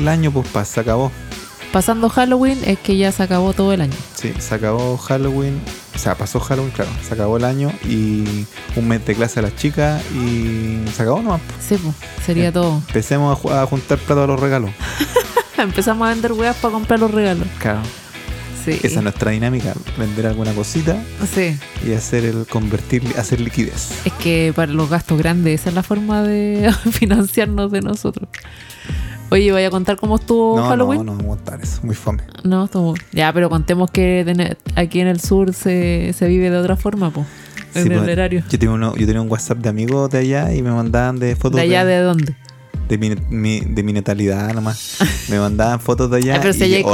el año, pues pa- se acabó. Pasando Halloween es que ya se acabó todo el año. Sí, se acabó Halloween. O sea, pasó Halloween, claro. Se acabó el año y un mes de clase a las chicas y se acabó nomás. po. Sí, pues, sería todo. Empecemos a, ju- a juntar plata a los regalos. Empezamos a vender weas para comprar los regalos. Claro. Sí. Esa es nuestra dinámica. Vender alguna cosita Sí. y hacer el convertir, hacer liquidez. Es que para los gastos grandes, esa es la forma de financiarnos de nosotros. Oye, ¿voy a contar cómo estuvo No, Halloween? no, no, vamos a contar eso. Muy fome. No, estuvo. Ya, pero contemos que aquí en el sur se, se vive de otra forma, pues. En el pues, horario. Yo tenía, uno, yo tenía un WhatsApp de amigos de allá y me mandaban de fotos ¿De allá de dónde? de mi, mi- de mi natalidad nomás. Me mandaban fotos de allá Ah, pero y hayas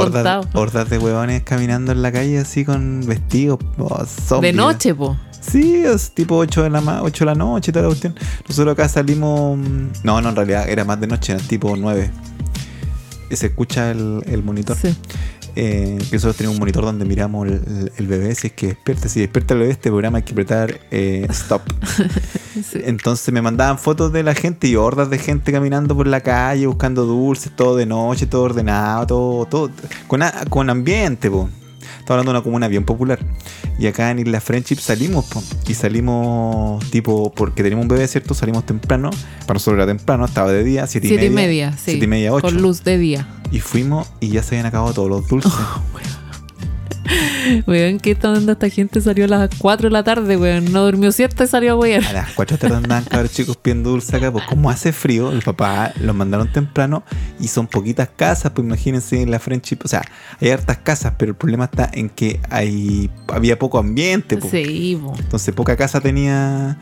hordas, de huevones caminando en la calle así con vestidos oh, De noche, po. Sí, es tipo 8 de la, ma- 8 de la noche y toda la cuestión. Nosotros acá salimos... mm, No, no, en realidad era más de noche, era tipo 9. Y Se escucha el, el monitor. Sí. Eh, que nosotros tenemos un monitor donde miramos el, el- bebé si es que despierta. Si despierta el bebé, este programa hay que apretar eh, stop. sí. Entonces me mandaban fotos de la gente y hordas de gente caminando por la calle buscando dulces, todo de noche, todo ordenado, todo, todo con, a- con ambiente, po. Estaba hablando de una comuna bien popular. Y acá en Isla Friendship salimos, po. Y salimos tipo, porque tenemos un bebé, ¿cierto? Salimos temprano. Para nosotros era temprano, estaba de día, siete, Siete y media. sí. Siete y media, ocho. Con luz de día. Y fuimos y ya se habían acabado todos los dulces. Weón, ¿qué está dando esta gente? Salió a las 4 de la tarde, weón. No durmió siesta y salió a wear. A las 4 de la tarde andaban cabros chicos pidiendo dulce acá, pues como hace frío, el papá los mandaron temprano y son poquitas casas, pues imagínense en la Friendship, o sea, hay hartas casas, pero el problema está en que hay había poco ambiente, pues. Sí, po. entonces poca casa tenía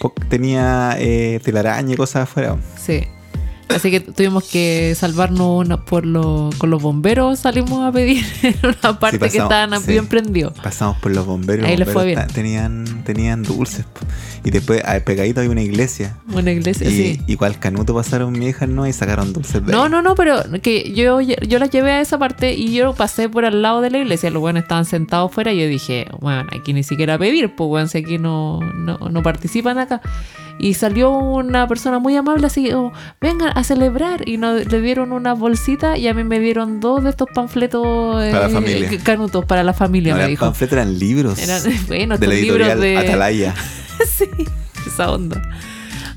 po- tenía eh, telaraña y cosas afuera. Sí. Así que tuvimos que salvarnos una- por lo- con los bomberos. Salimos a pedir en una parte que pasamos, estaban sí. bien prendidos. Pasamos por los bomberos, Ahí los les fue bien. tenían tenían dulces, y después ah, pegadito hay una iglesia. Una iglesia, Y sí. igual canuto pasaron mi hija, ¿no? Y sacaron dulces de No, ahí. no, no, pero que yo, yo las llevé a esa parte y yo pasé por al lado de la iglesia. Los buenos estaban sentados fuera y yo dije, bueno, aquí ni siquiera pedir, pues bueno, si aquí no, no, no participan acá. Y salió una persona muy amable así, oh, vengan a celebrar. Y nos, le dieron una bolsita y a mí me dieron dos de estos panfletos eh, Para la familia. canutos para la familia, No me eran dijo. panfletos, eran libros. Eran, bueno, de la libros editorial de... Atalaya. sí, esa onda.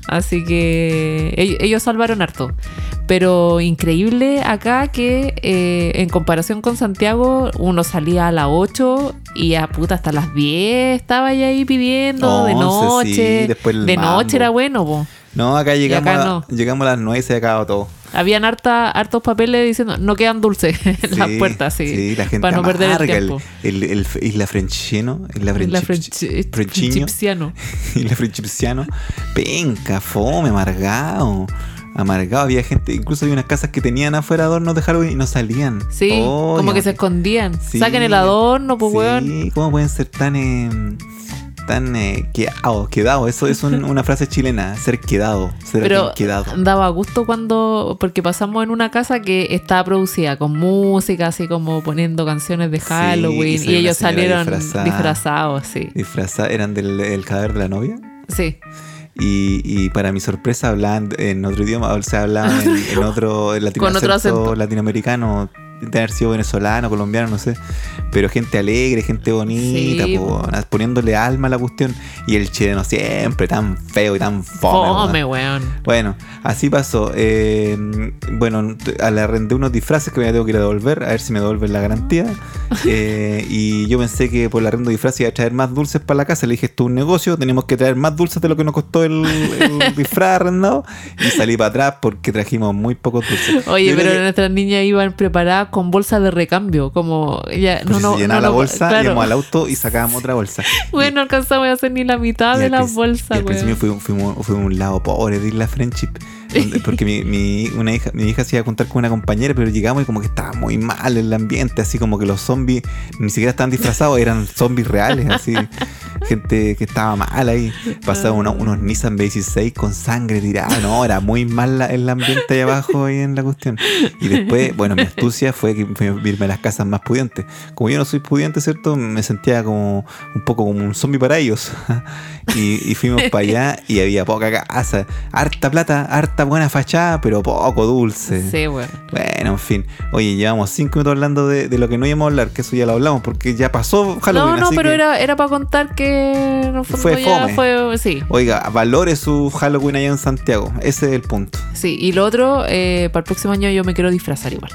Así que ellos, salvaron harto. Pero increíble acá que eh, en comparación con Santiago, uno salía a las 8 y a puta hasta las 10 estaba ya ahí pidiendo de 11, sí, noche. después de mambo. noche era bueno, po. No, acá llegamos, acá a, no. llegamos a las 9 y se acabó todo. Habían harta, hartos papeles diciendo no quedan dulces en las Sí, puertas, sí. Sí, la gente para no perder el amarga. El, tiempo. el, el, Isla Frenchino, Isla. Frenchipsiano. Isla Frenchipsiano. Penca, fome, amargado. Amargado, había gente, incluso había unas casas que tenían afuera adornos de Halloween y no salían. Sí, Oh, como que se escondían. Sí. Saquen el adorno, pues, weón. Sí, ¿cómo pueden ser tan eh, tan eh, quedados? Quedado, eso es un- una frase chilena, ser quedado, ser Pero quedado. daba gusto cuando, porque pasamos en una casa que estaba producida con música, así como poniendo canciones de Sí, Halloween, y ellos salieron disfrazada. disfrazados, sí. Disfrazadas, eran del el cadáver de la novia. Sí, Y, y para mi sorpresa hablaban en otro idioma, o sea, hablaban en, en otro latinoamericano, de haber sido venezolano, colombiano, no sé. Pero gente alegre, gente bonita, Sí, po, po. poniéndole alma a la cuestión. Y el chileno siempre tan feo y tan fome. fome, weón. Bueno, así pasó. Eh, bueno, le arrendé unos disfraces que me tengo que ir a devolver, a ver si me devuelven la garantía. Eh, y yo pensé que por el arrendo de disfraces iba a traer más dulces para la casa. Le dije, esto es un negocio, tenemos que traer más dulces de lo que nos costó el, el disfraz arrendado. Y salí para atrás porque trajimos muy pocos dulces. Oye, Yo pero nuestras niñas iban preparadas con bolsas de recambio, como ya pues, si se llenaba la bolsa, claro. íbamos al auto y sacábamos otra bolsa. Bueno, no alcanzamos a hacer ni la mitad de las bolsas, y al principio fuimos, fuimos, fuimos un lado pobre de Isla Friendship. Porque mi, mi- hija, mi hija se iba a contar con una compañera, pero llegamos y como que estaba muy mal el ambiente, así como que los zombies ni siquiera estaban disfrazados, eran zombies reales, así. Gente que estaba mal ahí. Pasaban uno- unos Nissan B16 con sangre tirada. No, era muy mal el ambiente ahí abajo ahí en la cuestión. Y después, bueno, mi astucia fue que irme a las casas más pudientes. Como yo no soy pudiente, ¿cierto? Me sentía como un poco como un zombie para ellos. y, y fuimos para allá y había poca casa. Harta plata, harta harta buena fachada, pero poco dulce. Sí, bueno. Bueno, en fin. Oye, llevamos cinco minutos hablando de, de lo que no íbamos a hablar, que eso ya lo hablamos, porque ya pasó Halloween. No, no, así pero que- era, era para contar que en el fondo Fue ya fome. fue. Sí, Oiga, valore su Halloween allá en Santiago. Ese es el punto. sí. Y lo otro, eh, para el próximo año yo me quiero disfrazar igual.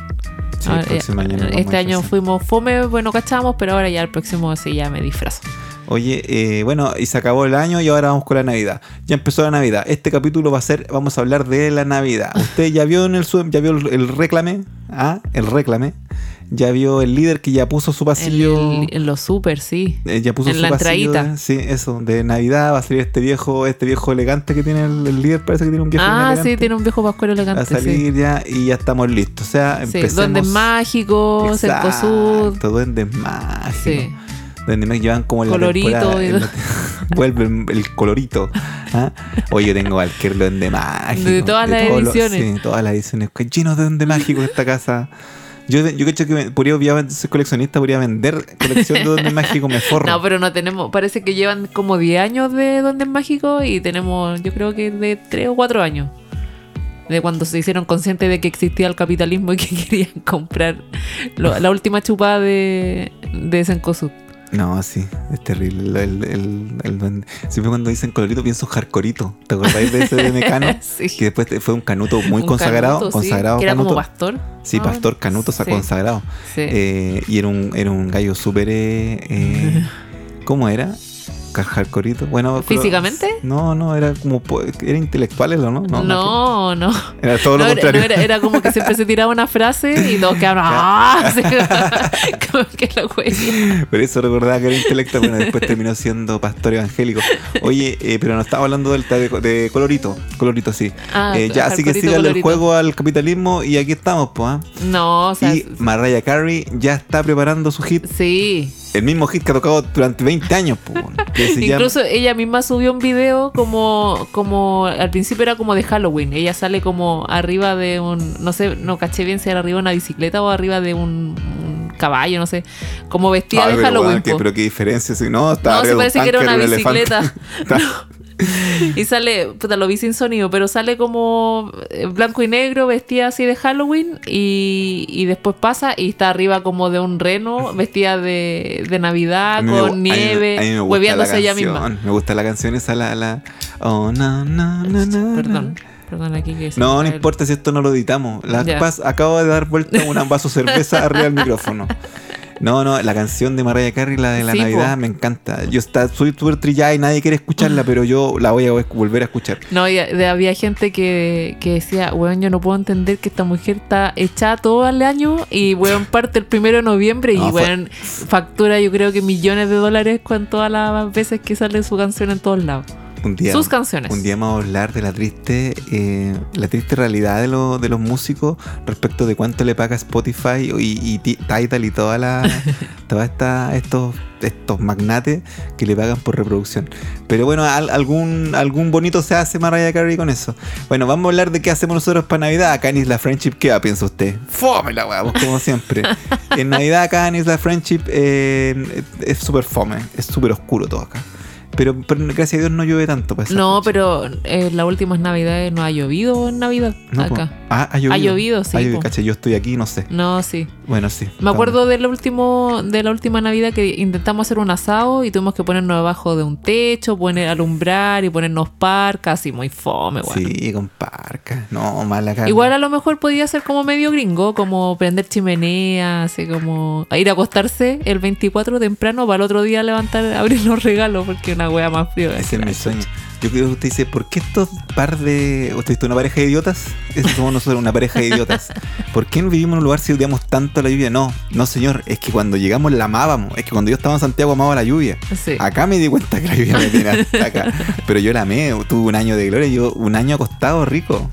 Sí, Ah, el próximo eh, año vamos este año fuimos fome, bueno, cachamos, pero ahora ya el próximo sí ya me disfrazo. Oye, eh, bueno, y se acabó el año y ahora vamos con la Navidad. Ya empezó la Navidad. Este capítulo va a ser, vamos a hablar de la Navidad. ¿Usted ya vio en el ya vio el, el reclame? ¿Ah? El reclame. Ya vio el líder que ya puso su pasillo. el- en los super, sí. eh, ya puso en su la pasillo entradita. sí, eso, de Navidad. Va a salir este viejo, este viejo elegante que tiene el, el líder. Parece que tiene un viejo Ah, elegante. sí, tiene un viejo pascuero Va a elegante. sí. salir ya y ya estamos listos. O sea, Sí, empecemos. Duendes mágicos. Exacto, duendes mágicos. Sí. Donde me llevan como en la Colorito temporada- la- vuelve el, el colorito. ¿ah? Oye, yo tengo cualquier duende mágico. De todas las los- ediciones. sí, todas las ediciones. Que Lleno de duende mágico esta casa. Yo, yo creo que podría, obviamente, soy coleccionista, podría vender colección de duendes mágicos, me forro. No, pero no tenemos, parece que llevan como 10 años de Duendes Mágicos y tenemos, yo creo que de 3 o 4 años. De cuando se hicieron conscientes de que existía el capitalismo y que querían comprar lo- la última chupada de, de Cencosud. No, sí, es terrible. El, el, el duende. Siempre cuando dicen colorito pienso Jarcorito. ¿Te acordáis de ese de Mecano? Sí. Que después fue un canuto muy Un consagrado. canuto, sí, consagrado Que era como canuto. pastor. Sí, pastor canuto Sí. consagrado. Sí. Eh, y era un, era un gallo súper. eh, eh, ¿Cómo era? Jarcorito. Bueno, ¿Físicamente? No, no, era como. Era intelectual, ¿no? No, no, no. Era todo lo No, era, contrario. no era- era como que siempre se tiraba una frase y todos quedaban ¡ah! Como que la. Por eso recordaba que era intelectual, pero después terminó siendo pastor evangélico. Oye, eh, pero no estaba hablando del, de, de colorito. Colorito, sí. Ah, Eh, ya, así que síganle el juego al capitalismo y aquí estamos, pues. ¿ah? No, o sea, y Mariah Carey ya está preparando su hit. sí. El mismo hit que ha tocado durante 20 años, llama- Incluso ella misma subió un video como, como al principio era como de Halloween. Ella sale como arriba de un, no sé, no caché bien si era arriba de una bicicleta o arriba de un, un caballo, no sé, como vestida de pero, Halloween. weón, ¿qué- po. pero qué diferencia, si no, está No, se parece que era una un bicicleta. Y sale, puta, lo vi sin sonido, pero sale como eh, blanco y negro, vestida así de Halloween, y, y después pasa y está arriba como de un reno, vestida de, de Navidad, me con a mí me- nieve, a mí me gusta hueveándose la ella misma. Me gusta la canción esa, la. la oh, no, no, no, no, Perdón, perdón aquí que No, no el- importa si esto no lo editamos. Acabo de dar vuelta un vaso cerveza arriba del micrófono. No, no, la canción de Mariah Carey, la de la Sí, Navidad, po. me encanta. Yo está, soy súper trillada y nadie quiere escucharla, pero yo la voy a volver a escuchar. No, y de- había gente que, que decía, weón, yo no puedo entender que esta mujer está echada todo el año y, weón, parte el primero de noviembre No, y, weón, factura yo creo que millones de dólares con todas las veces que sale su canción en todos lados. Un día, Sus canciones. Un día vamos a hablar de la triste, eh, la triste realidad de, lo- de los músicos respecto de cuánto le paga Spotify y, y Ti- Tidal y toda la, toda esta, estos, estos magnates que le pagan por reproducción. Pero bueno, al- algún, algún bonito se hace Mariah Carey con eso. Bueno, vamos a hablar de qué hacemos nosotros para Navidad. Acá en Isla Friendship, ¿qué va, piensa usted? Fome la weá, pues, como siempre. en Navidad acá en Isla Friendship eh, es súper fome, es súper oscuro todo acá. Pero, pero gracias a Dios no llueve tanto. Para Isla No, pero en las últimas navidades no ha llovido en Navidad No, po. acá. Ah, ha llovido. Ha llovido, sí, Ha llovido, po. cacha, yo estoy aquí, no sé. No, sí. Bueno, sí. Me acuerdo del último, de la última Navidad que intentamos hacer un asado y tuvimos que ponernos debajo de un techo, poner alumbrar y ponernos parcas, así muy fome, weón. Sí, con parca. No, mala cara. Igual a lo mejor podía ser como medio gringo, como prender chimenea, así como ir a acostarse el 24 temprano para el otro día levantar, abrir los regalos, porque una wea más fría. Ese es mi sueño. Yo creo que usted dice, ¿por qué estos par de. ¿Usted dice una pareja de idiotas? Eso somos nosotros, una pareja de idiotas. ¿Por qué no vivimos en un lugar si odiamos tanto la lluvia? No, no, señor. Es que cuando llegamos la amábamos. Es que cuando yo estaba en Santiago amaba la lluvia. Sí. Acá me di cuenta que la lluvia me tiene hasta acá. Pero yo la amé. Tuve un año de gloria. Yo un año acostado rico.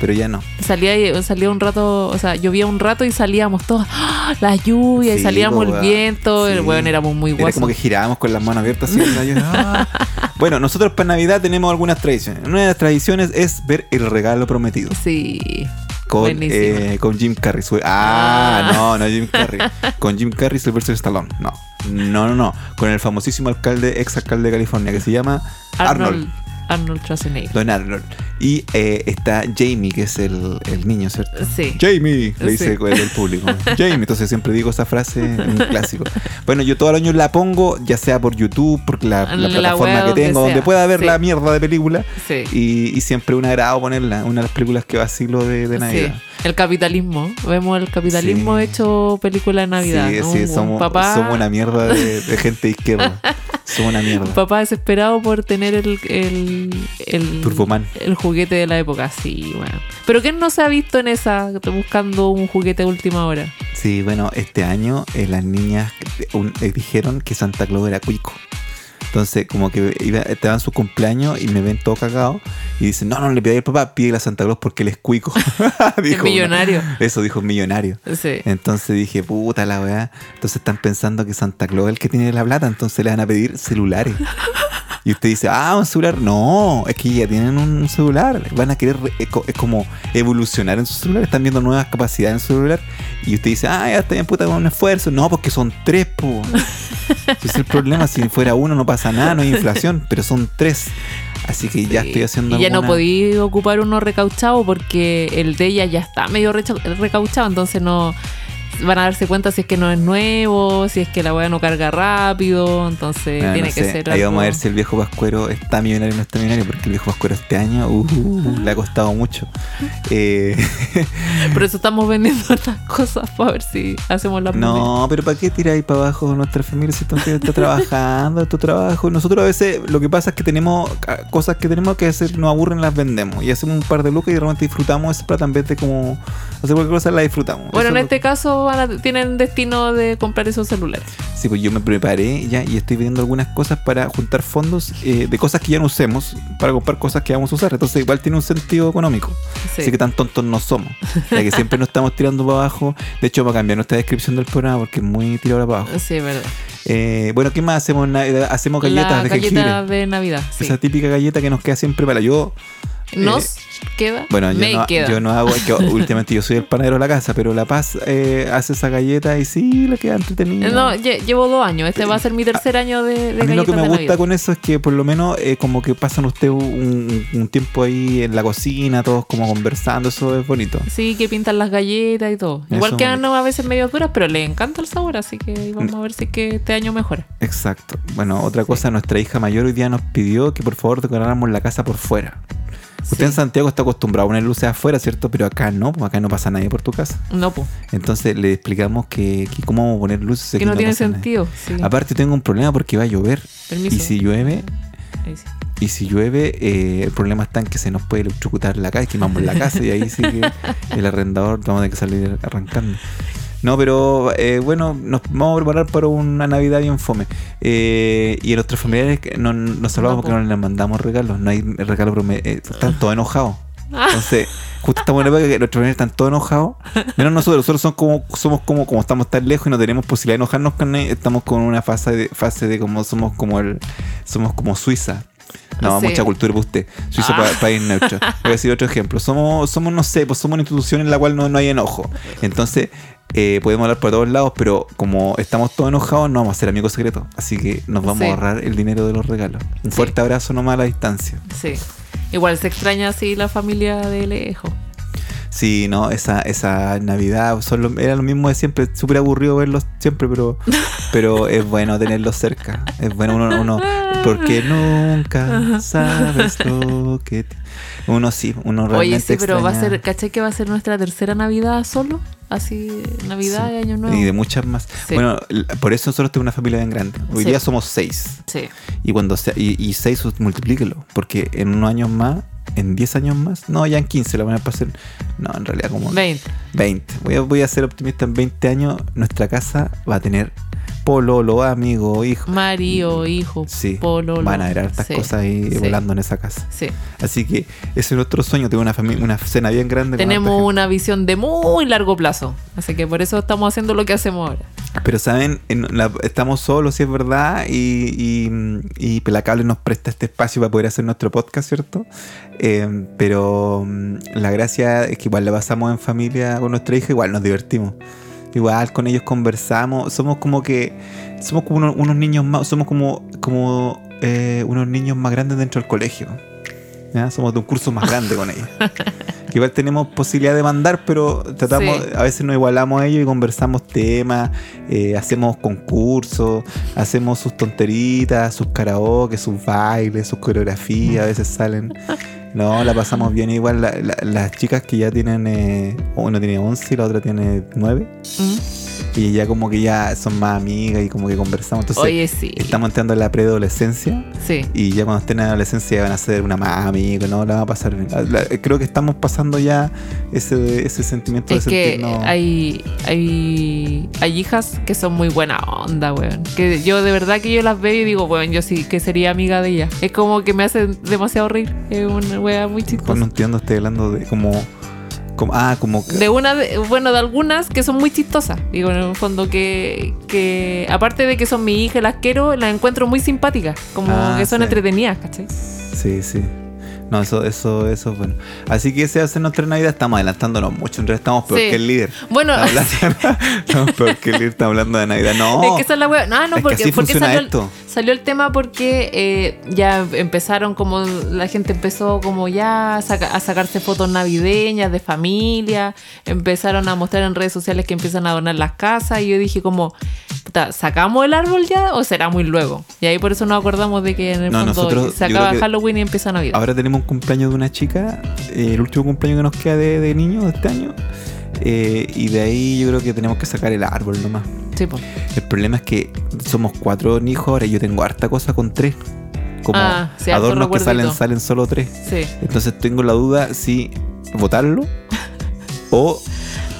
Pero ya no. Salía, salía un rato, o sea, llovía un rato y salíamos todos, ¡ah! la lluvia, y salíamos po, el viento, el Sí. weón éramos muy Era guasos. como que girábamos con las manos abiertas así. Bueno, nosotros para Navidad tenemos algunas tradiciones. Una de las tradiciones es ver el regalo prometido Sí. con, eh, con Jim Carrey. Su- Ah, no, no Jim Carrey. Con Jim Carrey Sylvester Stallone. No, no, no, no. Con el famosísimo alcalde, ex alcalde de California que se llama Arnold. Arnold. Arnold Schwarzenegger. Don Arnold. Y eh, está Jamie, que es el, el niño, ¿cierto? Sí. Jamie, le dice Sí. el, el público. Jamie, entonces siempre digo esa frase en un clásico. Bueno, yo todos los años la pongo, ya sea por YouTube, por la, la En la plataforma que tengo, donde pueda ver Sí. la mierda de película. Sí. Y, y siempre un agrado ponerla, una de las películas que vacilo de, de Navidad. Sí. El capitalismo. Vemos el capitalismo Sí. hecho película de Navidad. sí, ¿no? sí, Un somos, papá, somos una mierda de, de gente izquierda. somos una mierda. un papá desesperado por tener el, el, el, Turboman. el juguete de la época. Sí, bueno. Pero ¿quién no se ha visto en esa buscando un juguete de última hora? Sí, bueno, este año eh, las niñas eh, un- eh, dijeron que Santa Claus era cuico. Entonces, como que iba, estaban su cumpleaños y me ven todo cagado y dicen, no, no le pidáis al papá, pídele a Santa Claus porque él es cuico. Es una- millonario. Eso dijo millonario. Sí. Entonces dije, puta la weá. Entonces están pensando que Santa Claus es el que tiene la plata, entonces le van a pedir celulares. Y usted dice, ah, un celular. No, es que ya tienen un celular. Van a querer, re- es co- es como evolucionar en su celular. Están viendo nuevas capacidades en su celular. Y usted dice, ah, ya está bien, puta, con un esfuerzo. No, porque son tres, po. Ese es el problema. Si fuera uno, no pasa nada, no hay inflación. Pero son tres. Así que ya estoy haciendo Y ya no podí ocupar uno recauchado porque el de ella ya está medio recha- recauchado, entonces no van a darse cuenta si es que no es nuevo, si es que la weá no carga rápido, entonces Ah, tiene no que ser Ahí algo- vamos a ver si el viejo Pascuero está millonario o no está millonario, porque el viejo Pascuero este año uh, le ha costado mucho. Eh, Por eso estamos vendiendo estas cosas para ver si hacemos la no, pero ¿para qué tiráis para abajo nuestra familia si tú está trabajando, tu trabajo? Nosotros a veces lo que pasa es que tenemos ah, cosas que tenemos que hacer, nos aburren, las vendemos y hacemos un par de lucas y de repente disfrutamos esa plata en vez de como hacer cualquier cosa, la disfrutamos. Bueno, Eso en lo- este van a- tienen destino de comprar esos celulares. Sí, pues yo me preparé ya y estoy viendo algunas cosas para juntar fondos eh, de cosas que ya no usemos para comprar cosas que vamos a usar. Entonces igual tiene un sentido económico. Sí. Así que tan tontos no somos. Ya que siempre nos estamos tirando para abajo. De hecho, va a cambiar nuestra descripción del programa porque es muy tirado para abajo. Sí, es verdad. Eh, bueno, ¿qué más hacemos? Navidad? Hacemos galletas la de galleta jengibre. de Navidad. Sí. Esa típica galleta que nos queda siempre para yo. ¿Nos queda? Bueno, yo Me no, queda. yo no hago, es que últimamente yo soy el panadero de la casa, pero La Paz eh, hace esa galleta y sí, le queda entretenida. Eh, No, lle- llevo dos años. Este va a ser mi tercer año de, de A mí lo que me gusta con eso es que por lo menos eh, como que pasan ustedes un, un tiempo ahí en la cocina, todos como conversando, eso es bonito. Sí, que pintan las galletas y todo. Eso Igual quedan a veces medio duras, pero le encanta el sabor, así que ahí vamos a ver si que este año mejora. Exacto. Bueno, otra cosa, nuestra hija mayor hoy día nos pidió que por favor decoráramos la casa por fuera. Usted Sí. en Santiago está acostumbrado a poner luces afuera, ¿cierto? Pero acá no, pues acá no pasa nadie por tu casa. No, pues. Entonces le explicamos que, que cómo vamos a poner luces. Que aquí no tiene sentido. Sí. Aparte tengo un problema porque va a llover. Permiso. Y si llueve, Ahí sí. Y si llueve, eh, el problema está en que se nos puede electrocutar la casa, quemamos la casa y ahí sí que el arrendador vamos a tener que salir arrancando. No, pero eh, bueno, nos vamos a preparar para una Navidad bien fome. Eh, y a nuestros familiares no, nos salvamos No, porque po. no les mandamos regalos. No hay regalo, pero me- eh, están todos enojados. Ah. Entonces, justo estamos en la época que nuestros familiares están todos enojados. Menos nosotros, nosotros somos como, somos como, como estamos tan lejos y no tenemos posibilidad de enojarnos con estamos con una fase de, fase de como somos como el, somos como Suiza. No, Sí. mucha cultura para usted. Suiza Ah. pa- país neutro. Voy a decir otro ejemplo. Somos, somos, no sé, pues somos una institución en la cual no, no hay enojo. Entonces, eh, podemos hablar por todos lados, pero como estamos todos enojados, no vamos a ser amigos secretos. Así que nos vamos Sí. a ahorrar el dinero de los regalos. Un Sí. fuerte abrazo nomás a la distancia. Sí. Igual se extraña así la familia de lejos. Sí, no, esa, esa Navidad son lo- era lo mismo de siempre. Súper aburrido verlos siempre, pero, pero es bueno tenerlos cerca. Es bueno uno, uno porque nunca sabes lo que... te- Uno sí, uno realmente Oye, sí, pero va a ser, ¿cachai que va a ser nuestra tercera Navidad solo? Así, Navidad Sí. y Año Nuevo. Y de muchas más. Sí. Bueno, por eso nosotros tenemos una familia bien grande. Hoy Sí. día somos seis. Sí. Y cuando sea, y, y seis multiplíquelo. Porque en unos años más, en 10 años más, no, ya en 15 la van a pasar. No, en realidad como 20. 20. Voy a, voy a ser optimista, en 20 años nuestra casa va a tener pololo, amigo, hijo. Marido, hijo, Sí, pololo. van a haber hartas Sí, cosas ahí sí. volando en esa casa. Sí. Así que ese es nuestro sueño, tener una familia, una cena bien grande. Tenemos una visión de muy largo plazo. Así que por eso estamos haciendo lo que hacemos ahora. Pero saben, En la- estamos solos, si es verdad, y, y, y Pelacable nos presta este espacio para poder hacer nuestro podcast, ¿cierto? Eh, pero mm, la gracia es que igual la pasamos en familia con nuestra hija, igual nos divertimos. Igual con ellos conversamos, somos como que, somos como unos, unos niños más, somos como, como eh, unos niños más grandes dentro del colegio. ¿ya? Somos de un curso más grande con. Que igual tenemos posibilidad de mandar, pero tratamos, Sí. a veces nos igualamos a ellos y conversamos temas, eh, hacemos concursos, hacemos sus tonteritas, sus karaoke, sus bailes, sus coreografías, a veces salen. No, la pasamos bien. Igual la- la- las chicas que ya tienen, eh, uno tiene 11 y la otra tiene 9, Mm. y ya como que ya son más amigas y como que conversamos. Entonces, Oye, sí. estamos entrando en la preadolescencia. Sí. Y ya cuando estén en la adolescencia ya van a ser una más amiga, ¿no? La va a pasar bien. La- creo que estamos pasando ya ese, ese sentimiento Es de que sentirnos... hay, hay, hay hijas que son muy buena onda, weón. Que yo de verdad que yo las veo y digo, weón, yo sí que sería amiga de ella. Es como que me hace demasiado reír. Es una wea muy Pues chistosa. no entiendo, estoy hablando de como... como ah, como... que- De una, de- bueno, de algunas que son muy chistosas. Digo, en el fondo que, que aparte de que son mi hija las quiero, las encuentro muy simpáticas. Como Ah, que son sí. entretenidas, ¿cachai? Sí, sí. No, eso, eso, eso es bueno. Así que ese hace nuestra Navidad. Estamos adelantándonos mucho. En realidad estamos peor Sí. que el líder. Bueno, Estamos hablando, estamos peor que el líder. Estamos hablando de Navidad. No. es que esa es la wea. No, no, es que porque, así porque funciona salió, esto. Salió el tema porque eh, ya empezaron como la gente empezó como ya a, saca- a sacarse fotos navideñas de familia, empezaron a mostrar en redes sociales que empiezan a donar las casas y yo dije como, ¿sacamos el árbol ya o será muy luego? Y ahí por eso nos acordamos de que en el No, fondo nosotros- se acaba Halloween y empieza Navidad. Ahora tenemos un cumpleaños de una chica, eh, el último cumpleaños que nos queda de, de niño de este año. eh, y de ahí yo creo que tenemos que sacar el árbol nomás. Sí. El problema es que somos cuatro hijos ahora yo tengo harta cosa con tres. Como Ah, sí, adornos que salen, salen solo tres. sí. Entonces tengo la duda si votarlo o,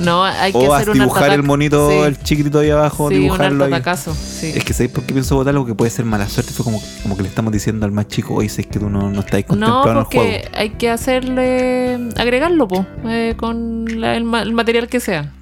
No, hay que o hacer dibujar el monito, Sí. el chiquitito ahí abajo, Sí, un dibujarlo ahí. sí. Es que ¿sabéis por qué pienso votarlo? Que puede ser mala suerte. Fue como, como que le estamos diciendo al más chico, oye, si es que tú no, no estás No, contemplado en el juego. hay que hacerle. agregarlo, po, eh, con la- el, el material que sea.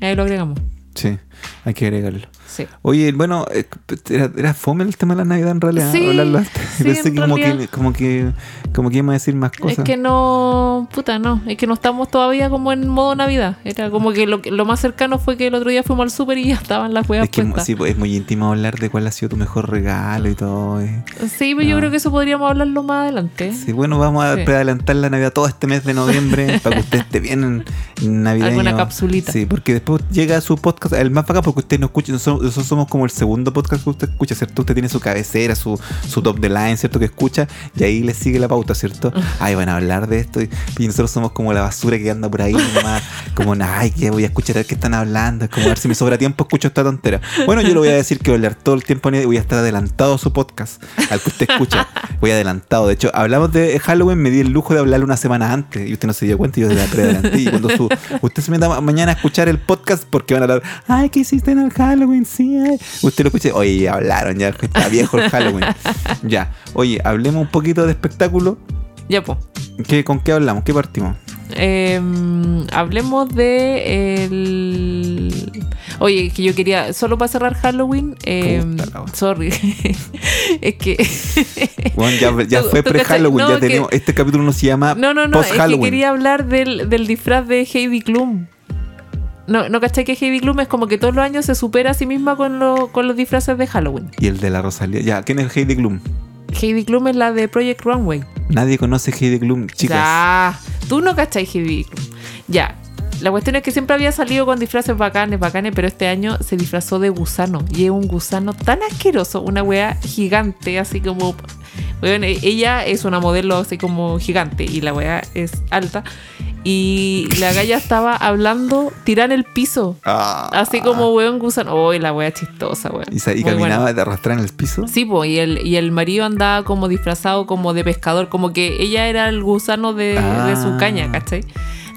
Ahí lo agregamos. Sí, hay que agregarlo. Sí. Oye, bueno, eh, era, era fome el tema de la Navidad en realidad. Sí, hablarlo antes. sí, Pensé en que como, que como que como que iba a decir más cosas. Es que no. Puta, no. Es que no estamos todavía como en modo Navidad. Era como que lo, lo más cercano fue que el otro día fuimos al súper y ya estaban las huevas Es que puestas. sí, pues, es muy íntimo hablar de cuál ha sido tu mejor regalo y todo. eh. Sí, pero yo No. creo que eso podríamos hablarlo más adelante. Sí, bueno, vamos a preadelantar la Navidad todo este mes de noviembre para que usted esté bien en- navideño. Alguna capsulita. Sí, porque después llega su podcast, el más bacán porque usted no escucha, nosotros, nosotros somos como el segundo podcast que usted escucha, ¿cierto? Usted tiene su cabecera, su, su top de line, ¿cierto? Que escucha y ahí le sigue la pauta, ¿cierto? Ay, van a hablar de esto y, y nosotros somos como la basura que anda por ahí nomás, como, ay, que voy a escuchar qué están hablando, es como a ver si me sobra tiempo escucho esta tontera. Bueno, yo le voy a decir que voy a hablar todo el tiempo y voy a estar adelantado a su podcast, al que usted escucha. Voy adelantado. De hecho, hablamos de Halloween, me di el lujo de hablarle una semana antes y usted no se dio cuenta y yo la preadelanté. Y cuando su, usted se meta ma- mañana a escuchar el podcast porque van a hablar, ay, ¿qué hiciste en el Halloween? Sí, ay". Usted lo escucha, oye, hablaron, ya está viejo el Halloween. Ya, oye, hablemos un poquito de espectáculo. Ya, pues. ¿Qué, ¿Con qué hablamos? ¿Qué partimos? hablemos de el. Oye, que yo quería. Solo para cerrar Halloween. eh, Puta sorry. es que. Bueno, ya, fue pre-Halloween, no, ya que- tenemos. Este capítulo no se llama No, no, no. Es que quería hablar del, del disfraz de Heidi Klum. No, no cachai que Heidi Klum es como que todos los años se supera a sí misma con, lo- con los disfraces de Halloween. Y el de la Rosalía. Ya, ¿quién es Heidi Klum? Heidi Klum es la de Project Runway. Nadie conoce Heidi Klum, chicas. Ya, tú no cachai Heidi Klum. Ya. La cuestión es que siempre había salido con disfraces bacanes, bacanes, pero este año se disfrazó de gusano. Y es un gusano tan asqueroso, una wea gigante, así como. Bueno, ella es una modelo así como gigante y la wea es alta. Y la galla estaba hablando, tirada en el piso. Ah. Así como weón gusano. Oh, la wea chistosa, weón. Y, y caminaba buena. de arrastrar en el piso. Sí, po, y el, y el marido andaba como disfrazado como de pescador, como que ella era el gusano de, Ah. de su caña, ¿cachai?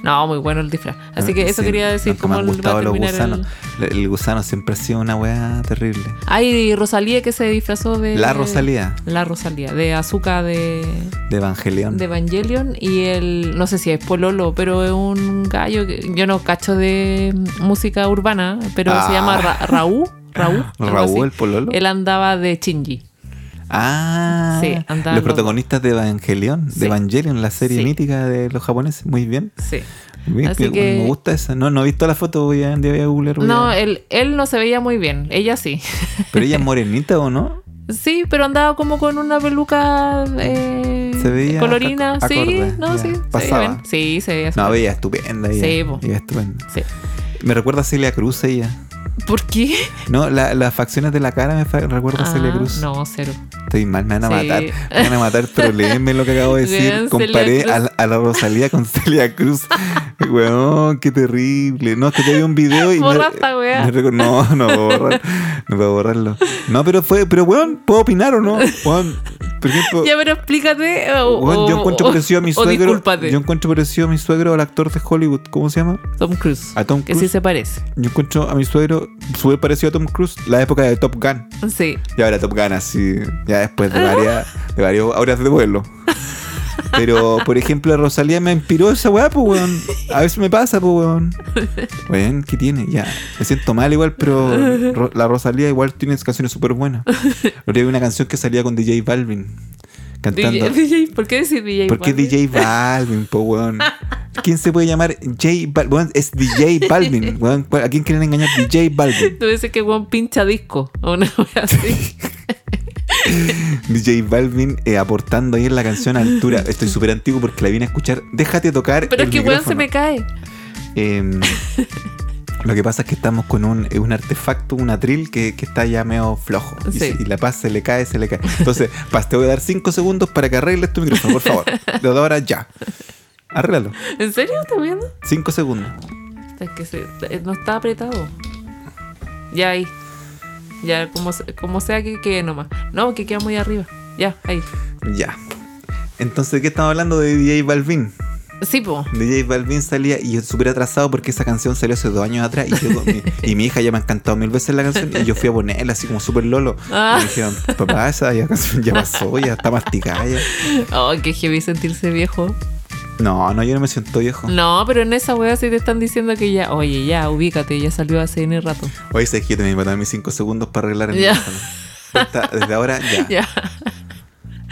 No, muy bueno el disfraz. Así que eso Sí, quería decir cómo han gustado los gusanos. el... Gusano siempre ha sido una weá terrible. Ay, Rosalía que se disfrazó de... La Rosalía La Rosalía, de Azúcar de, de Evangelion. de Evangelion y el... No sé si es Pololo, pero es un gallo que... Yo no cacho de música urbana, pero Ah. se llama Ra- Raúl. Raúl. Raúl el Pololo. Él andaba de Shinji. Ah, Sí, los protagonistas de Evangelion, Sí. de Evangelion, la serie Sí. mítica de los japoneses. Muy bien. Sí. Así me, que- me gusta esa. No, no he visto la foto, voy a, voy a googlear. voy No, a- él, él no se veía muy bien, ella sí. Pero ella es morenita o no? Sí, pero andaba como con una peluca eh, Se veía colorina, ac- sí, no, ya. sí. se Pasaba. veía bien. Sí, se veía No, veía estupenda ella. Sí, po. Ella estupenda. Sí. Me recuerda a Celia Cruz ella. ¿Por qué? No, la- las facciones de la cara me recuerda a Celia Ah, Cruz. No, cero. Estoy mal, me van a Sí. matar. Me van a matar, pero léeme lo que acabo de decir. Vean, Comparé a, la- a la Rosalía con Celia Cruz. Weón, qué terrible. No, es que te vi un video y. Borra me, esta weá. no, no puedo borrar. No puedo borrarlo. No, pero fue. Pero weón, ¿puedo opinar o no? Weón, por ejemplo. Ya, pero explícate. O, weón, yo encuentro o- parecido a mi suegro. Yo encuentro parecido a mi suegro al actor de Hollywood. ¿Cómo se llama? Tom Cruise. A Tom Que Cruise. sí se parece. Yo encuentro a mi suegro súper parecido a Tom Cruise. La época de Top Gun. Sí. Y ahora Top Gun así, ya después de varias, de varias horas de vuelo. Pero, por ejemplo, Rosalía me inspiró esa weá, pues, weón. A veces me pasa, pues, weón. Weón, ¿qué tiene? Ya. Me siento mal igual, pero Ro- la Rosalía igual tiene canciones súper buenas. Había una canción que salía con DJ Balvin. Cantando. DJ, DJ, ¿Por qué decir DJ? ¿Por qué Balvin? DJ Balvin, po, weón? ¿Quién se puede llamar J Balvin? Weón, es DJ Balvin, weón. ¿A quién quieren engañar? DJ Balvin. Tú dices que Juan pincha disco. O una wea así. DJ Balvin eh, aportando ahí en la canción a altura. Estoy súper antiguo porque la vine a escuchar. Déjate tocar. Pero el es que weón se me cae. Em, lo que pasa es que estamos con un, eh, un artefacto, un atril que, que está ya medio flojo. Y, Sí. se- y la paz se le cae, se le cae. Entonces, Paz, te voy a dar 5 segundos para que arregles tu micrófono, por favor. De ahora ya. Arréglalo. ¿En serio? ¿Estás viendo? 5 segundos. Es que se- eh, no está apretado. Ya ahí. Ya, como, como sea que quede nomás. No, que queda muy arriba. Ya, ahí. Ya. Entonces, ¿de ¿qué estamos hablando de DJ Balvin? Sí, po. DJ Balvin salía y yo súper atrasado porque esa canción salió hace dos años atrás y, yo mi, y mi hija ya me ha encantado mil veces la canción y yo fui a ponerla así como súper lolo. Ah. Y me dijeron, papá, esa ya canción ya pasó, ya está masticada ya. Ay, qué heavy sentirse viejo. No, no, yo no me siento viejo. No, pero en esa wea sí te están diciendo que ya, oye, ya, ubícate, ya salió hace N rato. Hoy sé que yo también voy a dar mis cinco segundos para arreglar el Ya. Desde ahora ya. Ya.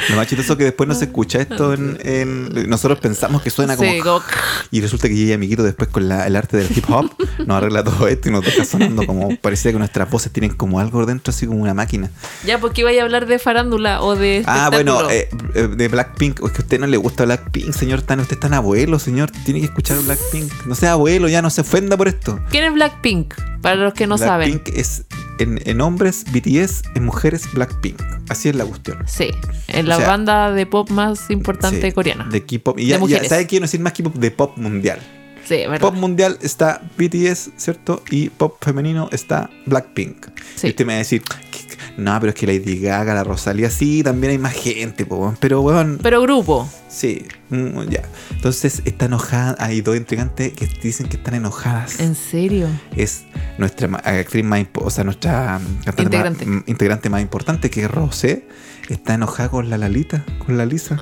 Lo más chistoso es que después no se escucha esto en, en- Nosotros pensamos que suena como... Sí, como- Y resulta que llega amiguito después con la- el arte del hip hop, nos arregla todo esto y nos deja sonando como... Parecía que nuestras voces tienen como algo dentro, así como una máquina. Ya, porque iba a hablar de farándula o de. Ah, bueno, eh, eh, de Blackpink. Es que a usted no le gusta Blackpink, señor Tano. Usted es tan abuelo, señor. Tiene que escuchar Blackpink. No sea abuelo, ya no se ofenda por esto. ¿Quién es Blackpink? Para los que no saben. Blackpink es en, en hombres BTS, en mujeres Blackpink. Así es la cuestión. Sí, es la O sea, banda de pop más importante Sí, coreana. De K-pop. Y De ya, ya. ¿sabe quién decir más K-pop? De pop mundial. Sí, ¿verdad? Pop mundial está BTS, ¿cierto? Y pop femenino está Blackpink. Sí. Y usted me va a decir, "¿Qué- qué? No, pero es que Lady Gaga, la Rosalía, sí, también hay más gente, po, pero weón, Pero grupo. Sí, mm, ya. Entonces está enojada. Hay dos intrigantes que dicen que están enojadas. ¿En serio? Es nuestra actriz más o sea, nuestra mm, Integrante. Más, mm, integrante más importante, que es Rosé. Está enojada con la Lalita, con la Lisa.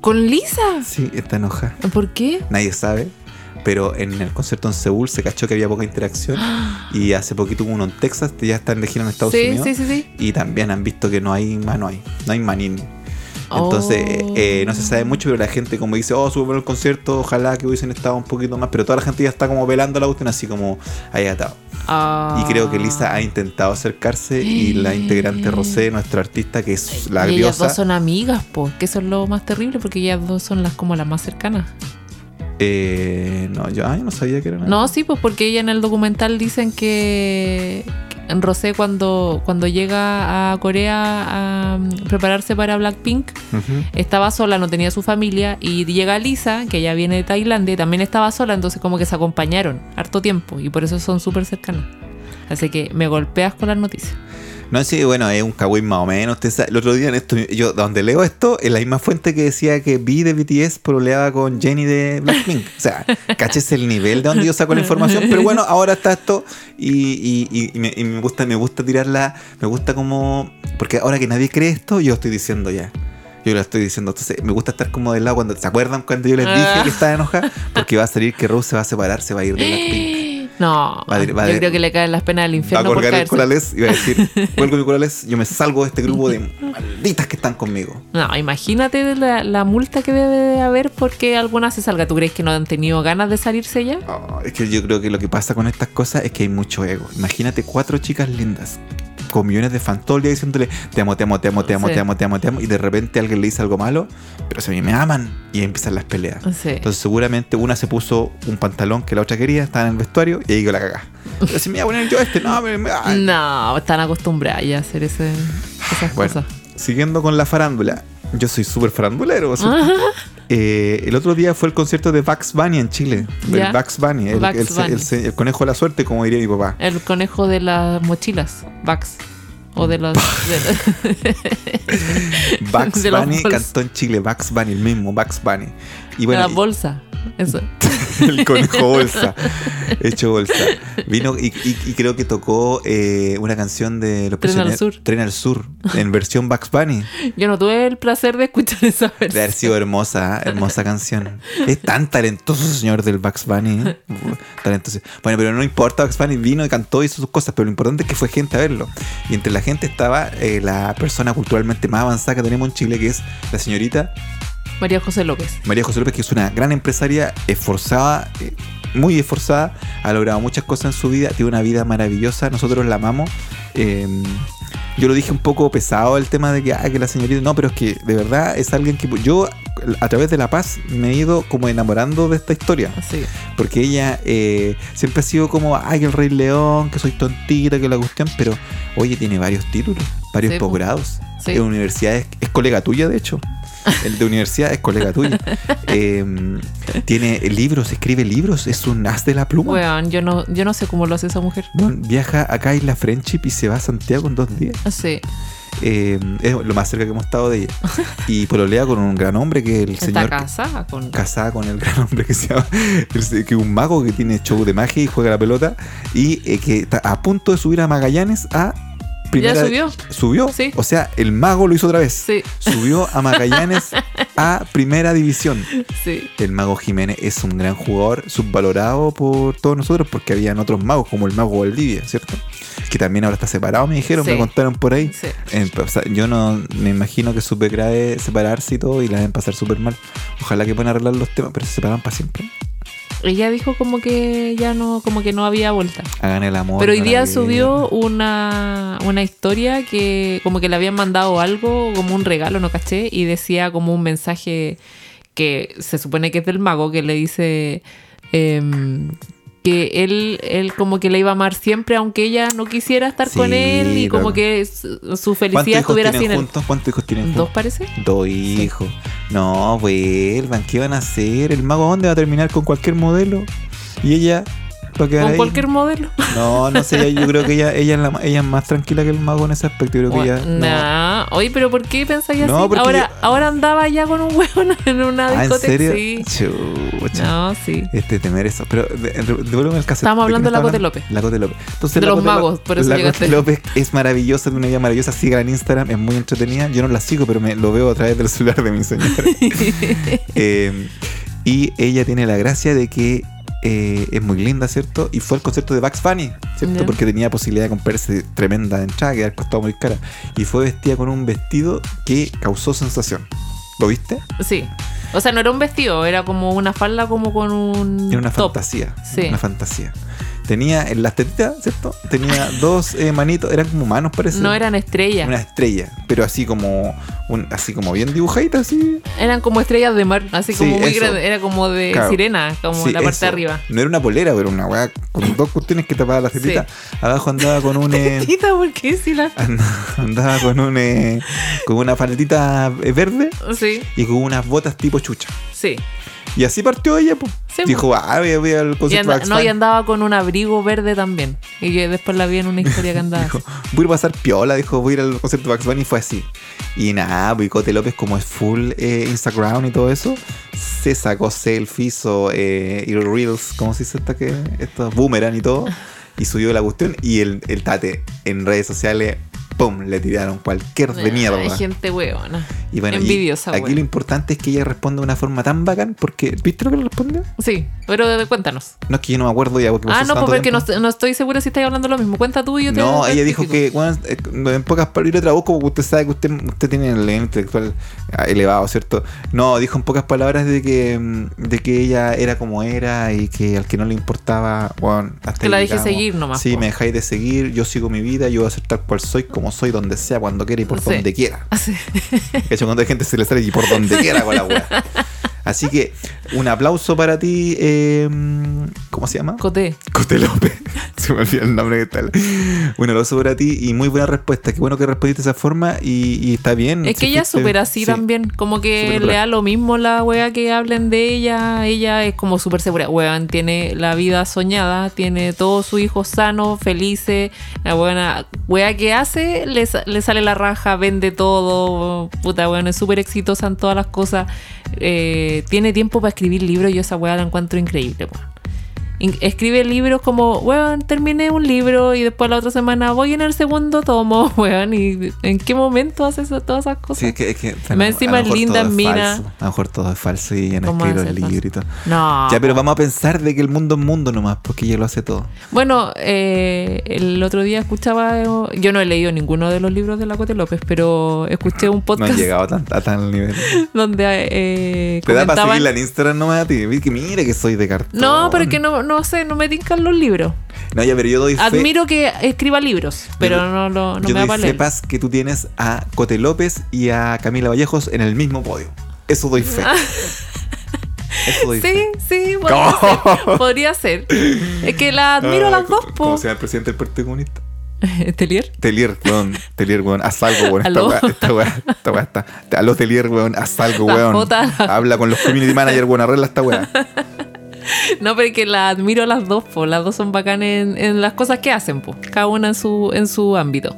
¿Con Lisa? Sí, está enojada. ¿Por qué? Nadie sabe. Pero en el concierto en Seúl se cachó que había poca interacción. Y hace poquito hubo uno en Texas, ya están de gira en Estados Sí, Unidos. sí, sí, sí. Y también han visto que no hay más, no hay. No hay manini. Entonces, Oh. eh, no se sabe mucho, pero la gente como dice, oh, súper bueno el concierto, ojalá que hubiesen estado un poquito más, pero toda la gente ya está como velando la cuestión así como ahí atado. Ah. Y creo que Lisa ha intentado acercarse y la integrante Rosé, nuestra artista, que es la y ellas diosa, dos son amigas, pues, que eso es lo más terrible, porque ellas dos son las como las más cercanas. Eh, no, yo, ay, no sabía que era No, sí, pues porque ella en el documental dicen que Rosé cuando, cuando llega a Corea a mm, prepararse para Blackpink, estaba sola, no tenía su familia, y llega Lisa, que ella viene de Tailandia, y también estaba sola, entonces como que se acompañaron harto tiempo, y por eso son súper cercanas. Así que me golpeas con las noticias. No, sí, bueno, es un kawaii más o menos. Usted sabe, el otro día en esto, yo donde leo esto, en la misma fuente que decía que Vi de BTS proleaba con Jenny de Blackpink. O sea, caches el nivel de donde yo saco la información. Pero bueno, ahora está esto y, y- y- y me, y me gusta, me gusta tirarla, me gusta como. Porque ahora que nadie cree esto, yo estoy diciendo ya. Yo lo estoy diciendo. Entonces, me gusta estar como del lado cuando. ¿Se acuerdan cuando yo les dije Ah. que estaba enojada? Porque va a salir que Rose se va a separar, se va a ir de Blackpink. No, Va va yo creo que le caen las penas del Va a infierno colgar el corales y va a decir: Cuelgo mi corales, yo me salgo de este grupo de malditas que están conmigo. No, imagínate la, la multa que debe de haber porque alguna se salga. ¿Tú crees que no han tenido ganas de salirse ya? Oh, es que yo creo que lo que pasa con estas cosas es que hay mucho ego. Imagínate cuatro chicas lindas. Con millones de fans todo el día diciéndole te amo, te amo, te amo, te amo, Sí. te amo, te amo, te amo. Y de repente alguien le dice algo malo, pero si a mí me aman. Y empiezan las peleas. Sí. Entonces seguramente una se puso un pantalón que la otra quería, estaba en el vestuario y ahí la cagá. Pero si me iba a poner yo este, no, me, me-. No, están acostumbradas ya a hacer ese, esas Bueno, cosas. siguiendo con la farándula. Yo soy súper farandulero. ¿cierto? Eh, el otro día fue el concierto de Bugs Bunny en Chile. Ya. El Bugs Bunny, el, Bunny. el- conejo de la suerte, como diría mi papá. El conejo de las mochilas, Bugs. O de los. los Bunny cantó en Chile, Bugs Bunny, el mismo Bugs Bunny. Y bueno, la bolsa. Eso. el conejo bolsa, hecho bolsa. Vino y, y- y creo que tocó eh, una canción de los Tren al Sur. Tren al Sur, en versión Bugs Bunny. Yo no tuve el placer de escuchar esa De haber versión. sido hermosa, hermosa canción. Es tan talentoso ese señor del Bugs Bunny. ¿eh? Talentoso. Bueno, pero no importa, Bugs Bunny vino y cantó y hizo sus cosas, pero lo importante es que fue gente a verlo. Y entre la gente estaba eh, la persona culturalmente más avanzada que tenemos en Chile, que es la señorita María José López. María José López, que es una gran empresaria, esforzada, eh, muy esforzada, ha logrado muchas cosas en su vida, tiene una vida maravillosa, nosotros la amamos. Eh, yo lo dije un poco pesado el tema de que, ah, que la señorita, no, pero es que de verdad es alguien que yo a través de La Paz me he ido como enamorando de esta historia, Así. porque ella eh, siempre ha sido como, ay, el Rey León, que soy tontita, que la cuestión, pero oye, tiene varios títulos, varios Sí, po. posgrados, Sí. en universidades, es colega tuya de hecho. El de universidad es colega tuya. Eh, tiene libros, escribe libros, es un as de la pluma. Weón, yo no, yo no sé cómo lo hace esa mujer. Viaja acá a Isla Friendship y se va a Santiago en dos días. Así. Eh, es lo más cerca que hemos estado de ella. Y pololea con un gran hombre que el Está señor casada con. casada con el gran hombre que se llama el- que es un mago que tiene show de magia y juega la pelota y eh, que está a punto de subir a Magallanes a primera ¿Ya subió? subió Sí. o sea el mago lo hizo otra vez Sí. subió a Magallanes a primera división Sí. el mago Jiménez es un gran jugador subvalorado por todos nosotros porque habían otros magos como el mago Valdivia cierto que también ahora está separado me dijeron Sí. me contaron por ahí Sí. eh, o sea, yo no me imagino que es súper grave separarse y todo y la deben pasar súper mal. Ojalá que puedan arreglar los temas, pero se separan para siempre. Ella dijo como que ya no, como que no había vuelta. Hagan el amor. Pero hoy día subió una, una historia que como que le habían mandado algo, como un regalo, no caché, y decía como un mensaje que se supone que es del mago, que le dice em, que él, él como que la iba a amar siempre, aunque ella no quisiera estar con él, y como que su, su ¿Cuántos felicidad estuviera sin él. ¿Cuántos hijos tienen ¿Dos parece? Dos hijos. No, vuelvan. ¿Qué van a hacer? ¿El mago dónde va a terminar con cualquier modelo? ¿Y ella? ¿Va a quedar Con cualquier modelo. No, no sé. Yo creo que ella, ella, es la- ella es más tranquila que el mago en ese aspecto. Yo creo que ella. no. Oye, pero ¿por qué pensáis así? No, porque ahora, yo- ahora andaba ya con un huevo en una Ah, ¿en discoteca. serio? Sí. Chucha. No, sí. Este temer eso. Pero de- de- devuélveme el cassette. Estábamos ¿De hablando de la estaba Cote hablando? López. La Cote López. Entonces, De los magos, por eso La llegaste. Cote López es maravillosa, de una vida maravillosa. Sígala en Instagram, es muy entretenida. Yo no la sigo, pero me lo veo a través del celular de mi señora. Eh, y ella tiene la gracia de que eh, es muy linda, ¿cierto? Y fue al concierto de Bugs Bunny, ¿cierto? Porque tenía posibilidad de comprarse tremenda entrada que costado muy cara. Y fue vestida con un vestido que causó sensación. ¿Lo viste? Sí. O sea, no era un vestido, era como una falda como con un Era una top. fantasía. Sí. Una fantasía. Tenía en las tetitas, ¿cierto? Tenía dos eh, manitos, eran como manos, parece. No eran estrellas. Una estrella, pero así como un, así como bien dibujadita, así. Eran como estrellas de mar, así Sí, como muy eso. grande. Era como de Claro. sirena, como Sí, la parte eso. de arriba. No era una polera, pero una weá con dos cuestiones que tapaban la tetita. Abajo andaba con un. eh, Tita, ¿por qué si la.? andaba, con un. eh, con una paletita verde Sí, y con unas botas tipo chucha. sí. Y así partió ella, pues. Sí, Dijo, ah, voy, a- voy al concierto de no, y Bunny". andaba con un abrigo verde también. Y después la vi en una historia que andaba. Dijo, voy a pasar piola, dijo, voy a ir al concierto de Bugs Bunny y fue así. Y nada, Bicote López, como es full eh, Instagram y todo eso, se sacó selfies o eh, y reels, ¿cómo se dice esta que? Estos boomerang y todo. Y subió la cuestión. Y el, el tate en redes sociales ¡pum! Le tiraron cualquier de mierda. Hay gente huevona. Y bueno, y Envidiosa, aquí lo importante es que ella responde de una forma tan bacán, porque ¿viste lo que le respondió? Sí, pero cuéntanos. No es que yo no me acuerdo ya porque Ah, no, pues porque no, estoy segura si estáis hablando lo mismo. Cuenta tú y yo te No, ella dijo que, bueno, eh, en pocas palabras, yo traduzco porque usted sabe que usted, usted tiene el intelectual ah, elevado, ¿cierto? No, dijo en pocas palabras de que, mm, de que ella era como era y que al que no le importaba, bueno, hasta Que la llegamos. seguir nomás, Sí, po. me dejáis de seguir, yo sigo mi vida, yo voy a ser tal cual soy, como soy, donde sea, cuando quiera y por Sí. donde quiera. Ah, sí. Que cuando hay gente se le sale y por donde quiera con la. Así que un aplauso para ti, eh, ¿cómo se llama? Coté. Cote López. Se me olvidó el nombre que tal. Un abrazo para ti y muy buena respuesta. Qué bueno que respondiste de esa forma y, y está bien. Es que ella es súper así sí. también. Como que Súper le da lo mismo la wea que hablen de ella. Ella es como súper segura. Weón, tiene la vida soñada. Tiene todos sus hijos sanos, felices. La buena wea que hace, le sale la raja, vende todo. Puta, weón, es súper exitosa en todas las cosas. Eh, tiene tiempo para escribir libros. Yo esa wea la encuentro increíble. Escribe libros como, weón, terminé un libro y después la otra semana voy en el segundo tomo, weón. ¿Y en qué momento haces todas esas cosas? Sí, es que, es que lo- encima linda, todo es mina. falso. A lo mejor todo es falso y no ¿Cómo escribe hace los falso? libros y todo. No. Ya, pero vamos a pensar de que el mundo es mundo nomás, porque ella lo hace todo. Bueno, eh, el otro día escuchaba, yo no he leído ninguno de los libros de la Cote López, pero escuché un No podcast han llegado a tan, a nivel. donde eh, Te da para seguirla en Instagram nomás a ti. Que mire que soy de cartón. No, pero es que no, no sé, no me tincan los libros. No, ya, pero yo doy fe. Admiro que escriba libros, pero Yo- no, lo, no yo me doy leer. sepas que tú tienes a Cote López y a Camila Vallejos en el mismo podio. Eso doy fe. Eso doy Sí, fe. sí, podría ¿Cómo? ser. Podría ser. Es que la admiro a Ah, las dos, ¿Cómo po. se llama el presidente del Partido Comunista? ¿Telier? Telier, weón. Telier, weón. Haz algo, weón. Esta weá, esta weá, esta weá está. Aló, Telier, weón. Haz algo, weón. Habla con los community manager, weón. Arregla esta weá. No, pero es que la admiro a las dos, po. Las dos son bacanas en, en las cosas que hacen, po. Cada una en su, en su ámbito.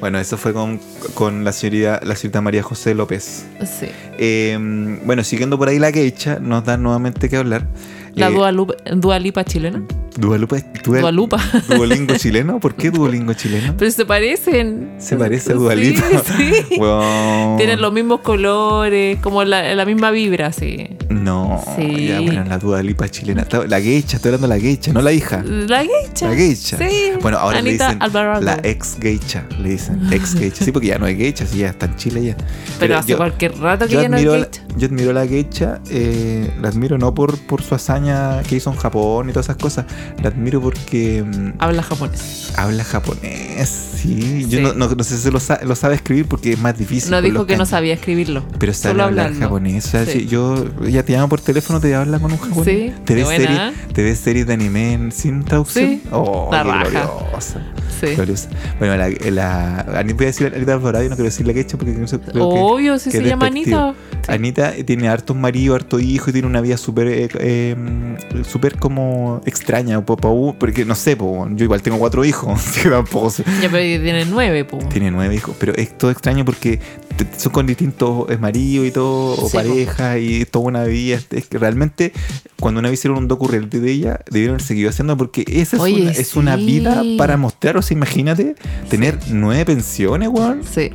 Bueno, eso fue con, con la señorita, la señorita María José López. Sí. Eh, bueno, siguiendo por ahí la quecha, nos da nuevamente que hablar. La Eh, Dualupa, Dualipa chilena. Dualupa, Dual- Dualupa. Duolingo chileno. ¿Por qué Duolingo chileno? Pero se parecen. Se parece a Dualipa. Sí. Tienen los mismos colores, como la, la misma vibra, sí. No, Sí. ya bueno, la Dualipa chilena. La geisha, estoy hablando de la geisha, no la hija. La geisha. La geisha. Sí. Bueno, ahora Anita le dicen Alvarado. la ex geisha, le dicen ex geisha. Sí, porque ya no hay geisha, sí, ya está en Chile ya. Pero hace yo, cualquier rato que ya no la- geisha. yo admiro la geisha, eh, la admiro no por, por su hazaña que hizo en Japón y todas esas cosas, la admiro porque mm, Habla japonés. habla japonés, sí. Yo Sí. no, no- no sé si lo, sa- lo sabe escribir porque es más difícil. No dijo que no sabía escribirlo. Pero sabe Solo hablar hablarlo. japonés. O sea, Sí. si yo, ella te llama por teléfono, te habla con un japonés. Sí, te ves, series, te ves series de anime sin traducción. Sí, Oh, la raja. gloriosa. Sí. gloriosa. Bueno, la, la, voy a decir Anita Alvarado, yo no quiero decir la quecha porque no sé, creo que- Obvio, si que se llama. Anita. Anita tiene hartos maridos, hartos hijos y tiene una vida súper eh, eh, súper como extraña, po- po- porque no sé, po, yo igual tengo cuatro hijos, tampoco sé. Ya, pero tiene nueve, po. Tiene nueve hijos, pero es todo extraño porque son con distintos eh, maridos y todo, o Sí, parejas y toda una vida. Es- que realmente, cuando una vez hicieron un docu de ella, debieron haber seguido haciendo porque esa es, Oye, una, es una sí. vida para mostrar. O sea, imagínate tener nueve pensiones, weón. Sí.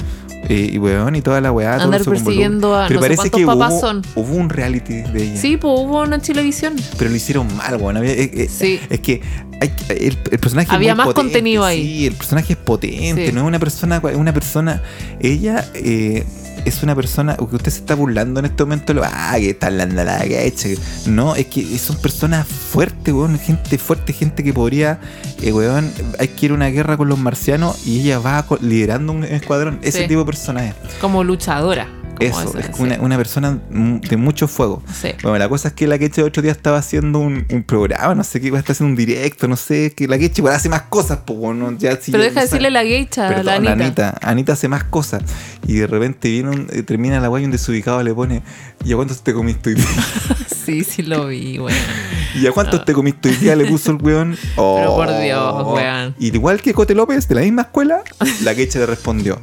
Eh, y weón, y toda la weá. todo Andar con persiguiendo a Pero no parece que papás hubo, son. hubo un reality de ella. Sí, pues hubo una televisión. Pero lo hicieron mal, weón. Eh, eh, Sí. Es que hay- el, el personaje es Había muy más potente, contenido ahí. Sí, el personaje es potente. Sí. No es una persona, es una persona. Ella eh, es una persona. Que usted se está burlando en este momento. Lo, ah, que está la que hecho. No, es que son personas fuertes, weón. Gente fuerte, gente que podría, eh, weón. Hay que ir a una guerra con los marcianos y ella va liderando un escuadrón. Ese Sí. tipo de personaje. Como luchadora. Eso, es una, una persona de mucho fuego. Sí. Bueno, la cosa es que la Queche el otro día estaba haciendo un, un programa, no sé qué, está haciendo un directo, no sé, que la Queche hace más cosas, pues bueno, ya si Pero deja de decirle la geisha, Perdón, la Anita. Anita. Anita hace más cosas. Y de repente viene un- eh, termina la guay y un desubicado le pone, ¿y a cuántos te comiste hoy día? Sí, sí lo vi, bueno. ¿Y a cuántos te comiste hoy día? Le puso el weón. Oh. Pero por Dios, weón. Y igual que Cote López, de la misma escuela, la Queche le respondió.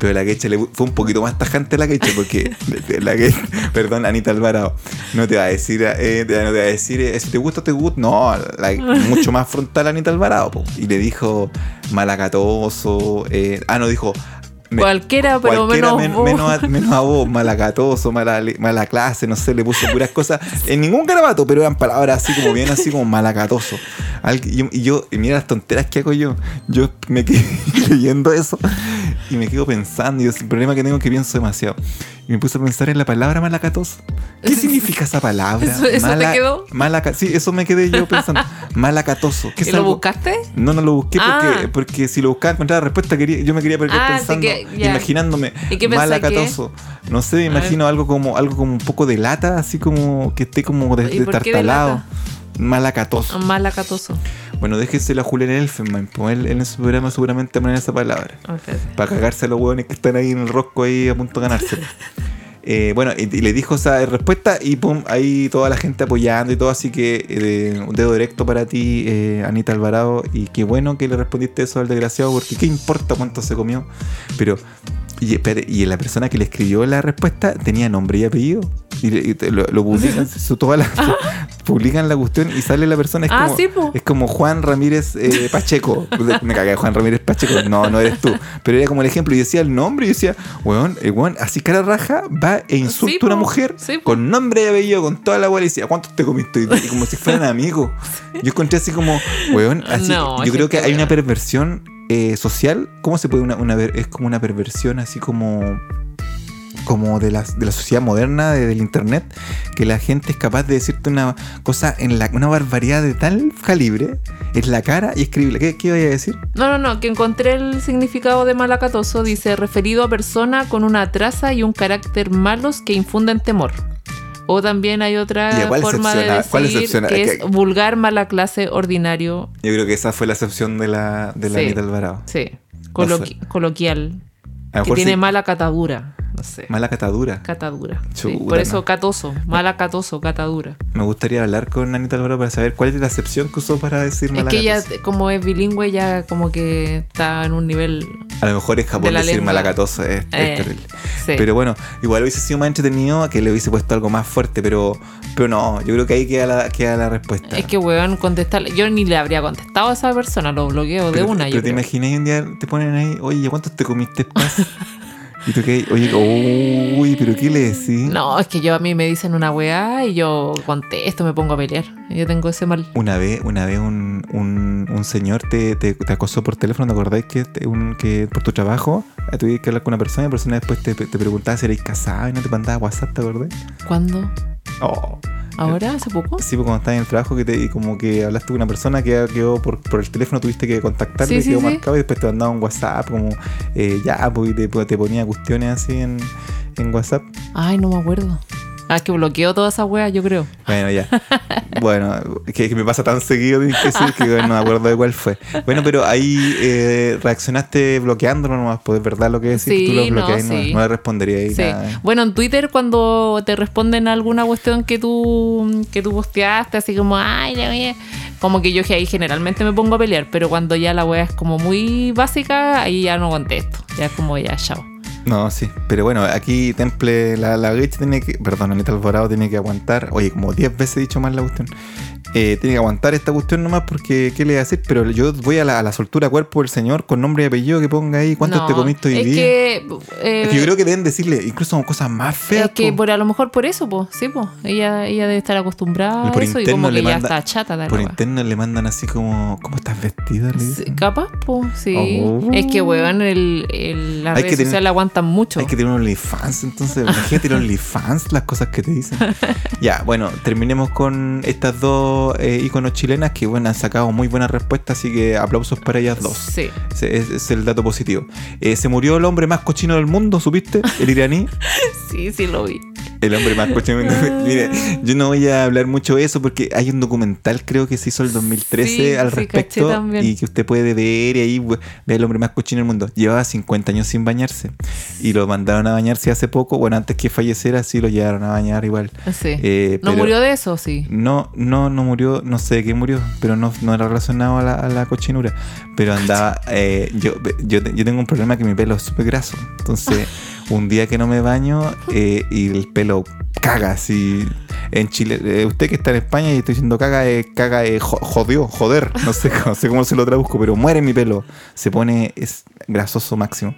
Pero la quecha le fue un poquito más tajante la quecha porque la que, perdón, Anita Alvarado, no te va a decir, eh, no te va a decir, eh, si te gusta, te gusta. No, mucho más frontal Anita Alvarado. Y le dijo malacatoso. eh, ah, no, dijo. Me- Cualquiera, pero cualquiera menos men- vos. menos, a, menos a vos, malacatoso, mala, mala clase, no sé, le puso puras cosas. En ningún garabato, pero eran palabras así como bien, así como malacatoso. Al- y yo, y yo- y mira las tonteras que hago yo. Yo me quedé leyendo eso y me quedo pensando. Y es el problema que tengo es que pienso demasiado. Y me puse a pensar en la palabra malacatoso. ¿Qué significa esa palabra? ¿Eso- eso te quedó? malaca- sí, eso me quedé yo pensando. Malacatoso. ¿Qué ¿Y lo buscaste? no, no lo busqué porque, Ah. porque si lo buscaba encontrar la respuesta, quería, yo me quería perder Ah, pensando, que- imaginándome, ¿Y qué malacatoso. No sé, me imagino algo como algo como un poco de lata, así como que esté como de, ¿Y por qué de destartalado. lata? Malacatoso. Malacatoso. Bueno, déjenselo a Julián Elfenman, pues él, él en su programa seguramente poner esa palabra. Para cagarse a los hueones que están ahí en el rosco ahí a punto de ganárselo. Eh, bueno, y, y le dijo esa respuesta y pum, ahí toda la gente apoyando y todo, así que eh, un dedo directo para ti, eh, Anita Alvarado, y qué bueno que le respondiste eso al desgraciado, porque qué importa cuánto se comió. Pero, y, y la persona que le escribió la respuesta tenía nombre y apellido. Y, y lo, lo publican, su- toda la- publican la cuestión y sale la persona. Es Ah, como, sí, es como Juan Ramírez eh, Pacheco. Me cagué, Juan Ramírez Pacheco. No, no eres tú. Pero era como el ejemplo. Y decía el nombre y decía, weón, el weón, así cara raja, va e insulta Sí, a una mujer Sí, con nombre y apellido, con toda la weá. Y decía, ¿cuántos te comiste? hoy día?" Y como si fueran amigos. Yo encontré así como, weón, así. No, yo creo que hay una perversión eh, social. ¿Cómo se puede una, una Es como una perversión así como como de la, de la sociedad moderna, de- del internet, que la gente es capaz de decirte una cosa en la una barbaridad de tal calibre, en la cara y escribirla. ¿Qué, qué iba a decir? No, no, no, que encontré el significado de malacatoso. Dice, referido a persona con una traza y un carácter malos que infunden temor. O también hay otra Ya, ¿cuál forma de decir ¿Cuál excepciona? que Es que- vulgar, mala clase, ordinario. Yo creo que esa fue la excepción de la, de la Sí. Alvarado. Sí, coloqui- coloquial. Que tiene sí, mala catadura. No sé. mala catadura. Catadura. sí. Por eso catoso. Mala catoso, catadura. Me gustaría hablar con Anita Alvarado para saber cuál es la excepción que usó para decir Es mala que ella, como es bilingüe, ya como que está en un nivel. A lo mejor en Japón de la decir lengua. malacatoso es, es Eh, terrible. Sí. Pero bueno, igual hubiese sido más entretenido que le hubiese puesto algo más fuerte, pero, pero no, yo creo que ahí queda la, queda la respuesta. Es que, weón, contestar. Yo ni le habría contestado a esa persona, lo bloqueo de una. pero yo te imaginas un día te ponen ahí, oye, ¿cuántos te comiste paz? y tú que, oye, uy, pero ¿qué le decís? No, es que yo a mí me dicen una weá y yo contesto, me pongo a pelear. Yo tengo ese mal. Una vez, una vez un, un, un señor te, te, te acosó por teléfono, ¿te acordáis que, te- un, que por tu trabajo eh, tuviste que hablar con una persona y la persona después te, te preguntaba si erais casado y no te mandaba WhatsApp, ¿te acordás? ¿Cuándo? Oh. ¿Ahora? ¿Hace poco? Sí, pues cuando estabas en el trabajo que te, y como que hablaste con una persona que quedó por, por el teléfono, tuviste que contactarle, Sí, sí, quedó sí. marcado y después te mandaba un WhatsApp como eh, ya, pues y te, te ponía cuestiones así en, en WhatsApp. Ay, no me acuerdo. Ah, es que bloqueó toda esa weá, yo creo. Bueno, ya. bueno, que, que me pasa tan seguido que decir que bueno, no me acuerdo de cuál fue. Bueno, pero ahí eh, reaccionaste bloqueándolo nomás, pues es verdad lo que decís, Sí, tú lo no, bloqueas no, sí. no le respondería ahí Sí. nada. Bueno, en Twitter cuando te responden a alguna cuestión que tú que tú posteaste, así como, ay, la wea", como que yo que ahí generalmente me pongo a pelear, pero cuando ya la wea es como muy básica, ahí ya no contesto. Ya es como ya, chao. No, sí. Pero bueno, aquí Temple, la, la Gage tiene que. Perdón, Anita Alvarado tiene que aguantar. Oye, como 10 veces he dicho mal la cuestión. Eh, tiene que aguantar esta cuestión nomás porque, ¿qué le voy a decir? Pero yo voy a la, a la soltura cuerpo del señor con nombre y apellido que ponga ahí. ¿Cuántos No, te comiste hoy es día? Que, eh, Es que yo creo que deben decirle incluso cosas más feas. es que po. por a lo mejor por eso, pues, sí, pues. Ella, ella debe estar acostumbrada a por eso y como que ya manda- está chata la Por interno le mandan así como, ¿cómo estás vestida? Le dicen. Capaz, pues, sí. Oh. Es que, weón, el, el- redes que tener- sociales aguantan mucho. Hay que tener un OnlyFans, entonces, imagínate el OnlyFans, las cosas que te dicen. ya, bueno, terminemos con estas dos eh, íconos chilenas que, bueno, han sacado muy buenas respuestas, así que aplausos para ellas dos. Sí. Ese es, es el dato positivo. Eh, se murió el hombre más cochino del mundo, ¿supiste? El iraní. Sí, sí lo vi. El hombre más cochino. del mundo. Mire, yo no voy a hablar mucho de eso porque hay un documental, creo que se hizo el 2013 Sí, al sí, respecto y que usted puede ver y ahí ve el hombre más cochino del mundo. Llevaba 50 años sin bañarse y lo mandaron a bañarse hace poco. Bueno, antes que falleciera, sí lo llevaron a bañar igual. Sí. Eh, ¿No murió de eso? Sí. No, no, no murió, no sé de qué murió, pero no, no era relacionado a la, a la cochinura. Pero andaba, eh, yo, yo, yo tengo un problema que mi pelo es súper graso. Entonces, un día que no me baño eh, y el pelo caga así. En Chile, eh, usted que está en España y estoy diciendo caga, eh, caga, eh, jo- jodió, joder, no sé, no sé cómo se lo traduzco, pero muere mi pelo. Se pone es grasoso máximo.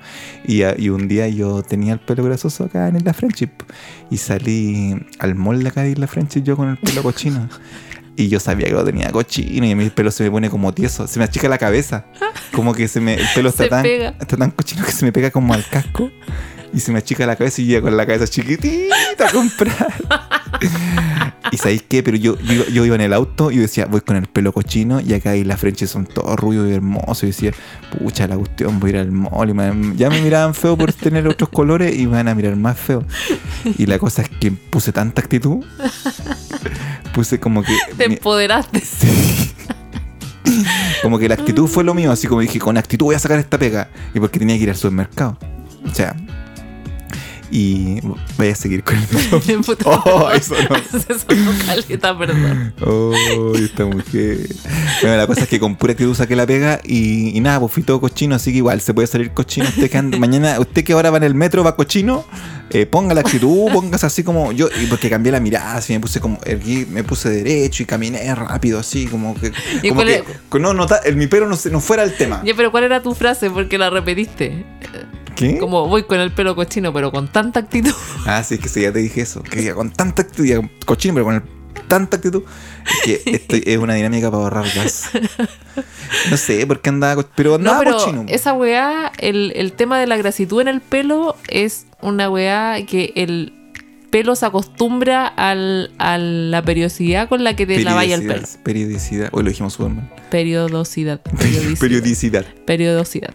Y, ah, y un día yo tenía el pelo grasoso acá en la Friendship y salí al mall de acá de Isla Friendship yo con el pelo cochino. Y yo sabía que lo tenía cochino y mi pelo se me pone como tieso, se me achica la cabeza. Como que se me, el pelo está Se tan, está tan cochino que se me pega como al casco y se me achica la cabeza y llega con la cabeza chiquitita a comprar. ¿Y sabéis qué? Pero yo, yo, yo iba en el auto y yo decía, voy con el pelo cochino y acá y las Frenches son todos rubios y hermosos. Y decía, pucha, la cuestión, voy a ir al mall. Y me- ya me miraban feo por tener otros colores y me van a mirar más feo. Y la cosa es que puse tanta actitud. Puse como que... Te empoderaste. Sí. Como que la actitud fue lo mío, así como dije, con actitud voy a sacar esta pega. Y porque tenía que ir al supermercado. O sea. Y voy a seguir con el. Puta. Oh, eso no. Eso no caleta, perdón. Oh, esta mujer. Bueno, la cosa es que con pura actitud saqué la pega y, y nada, pues fui todo cochino, así que igual se puede salir cochino. Usted que anda- mañana, usted que ahora va en el metro, va cochino, eh, ponga la actitud, póngase así como yo, y porque cambié la mirada, así me puse como erguí, me puse derecho y caminé rápido, así como que. ¿Y Como que es- no, nota, el, mi pelo no, no fuera el tema. Ya, pero ¿cuál era tu frase? Porque la repetiste. ¿Qué? Como voy con el pelo cochino, pero con tanta actitud. Ah, sí, es que sí, ya te dije eso. Que con tanta actitud, ya cochino, pero con el- tanta actitud. Es que esto es una dinámica para ahorrar gas. No sé por qué andaba, pero No, andaba pero cochino. esa weá, el, el tema de la grasitud en el pelo es una weá que el pelo se acostumbra al, a la periodicidad con la que te laváis el pelo. Periodicidad, Periodicidad. Hoy lo dijimos Superman. Periodosidad. Periodicidad. Periodicidad. Periodosidad.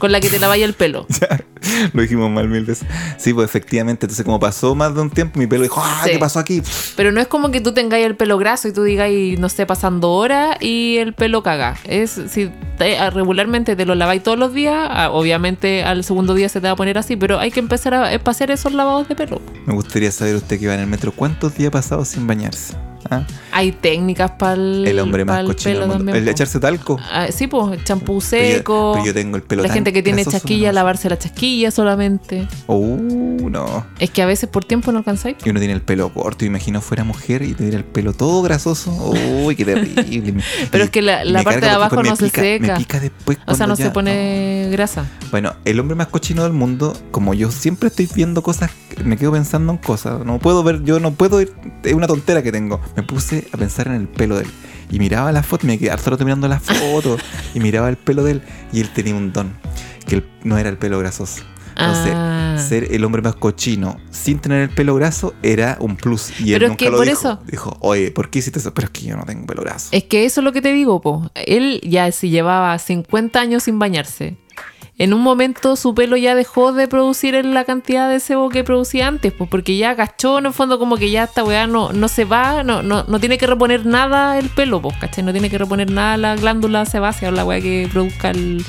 Con la que te laváis el pelo. Ya, lo dijimos mal mil veces. Sí, pues efectivamente. Entonces, como pasó más de un tiempo, mi pelo dijo, ah, Sí. ¿qué pasó aquí? Pero no es como que tú tengáis el pelo graso y tú digáis, no sé, pasando horas y el pelo caga. Es si te- regularmente te lo laváis todos los días, obviamente al segundo día se te va a poner así, pero hay que empezar a hacer esos lavados de pelo. Me gustaría saber usted que va en el metro, ¿cuántos días ha pasado sin bañarse? ¿Ah? Hay técnicas para el, El hombre más cochino del mundo. El de echarse talco. sí, pues, champú Pero yo- seco. pero yo tengo el pelo la tan gente que tiene chasquilla, no. lavarse la chasquilla solamente. Uh, no. Es que a veces por tiempo no alcanzáis. Y uno tiene el pelo corto, imagino fuera mujer y tuviera el pelo todo grasoso. Uy, qué terrible. Pero y- es que la- parte de abajo no se pica- seca. Me pica después O sea, no ya- se pone grasa. Bueno, el hombre más cochino del mundo, como yo siempre estoy viendo cosas, me quedo pensando en cosas. No puedo ver, yo no puedo ir, es una tontera que tengo. Me puse a pensar en el pelo de él. Y miraba la foto, me quedé harto rato mirando las fotos. y miraba el pelo de él. Y él tenía un don, que él- no era el pelo grasoso. Entonces, Ah. ser el hombre más cochino sin tener el pelo graso era un plus. Y él Pero es nunca que lo por dijo. eso- Dijo, oye, ¿por qué hiciste eso? Pero es que yo no tengo pelo graso. Es que eso es lo que te digo, po. Él ya se llevaba 50 años sin bañarse. En un momento su pelo ya dejó de producir la cantidad de sebo que producía antes, pues porque ya cachó en el fondo como que ya esta weá no, no se va, no, no, no tiene que reponer nada el pelo, pues, ¿cachai? No tiene que reponer nada la glándula sebácea o la weá que produzca el-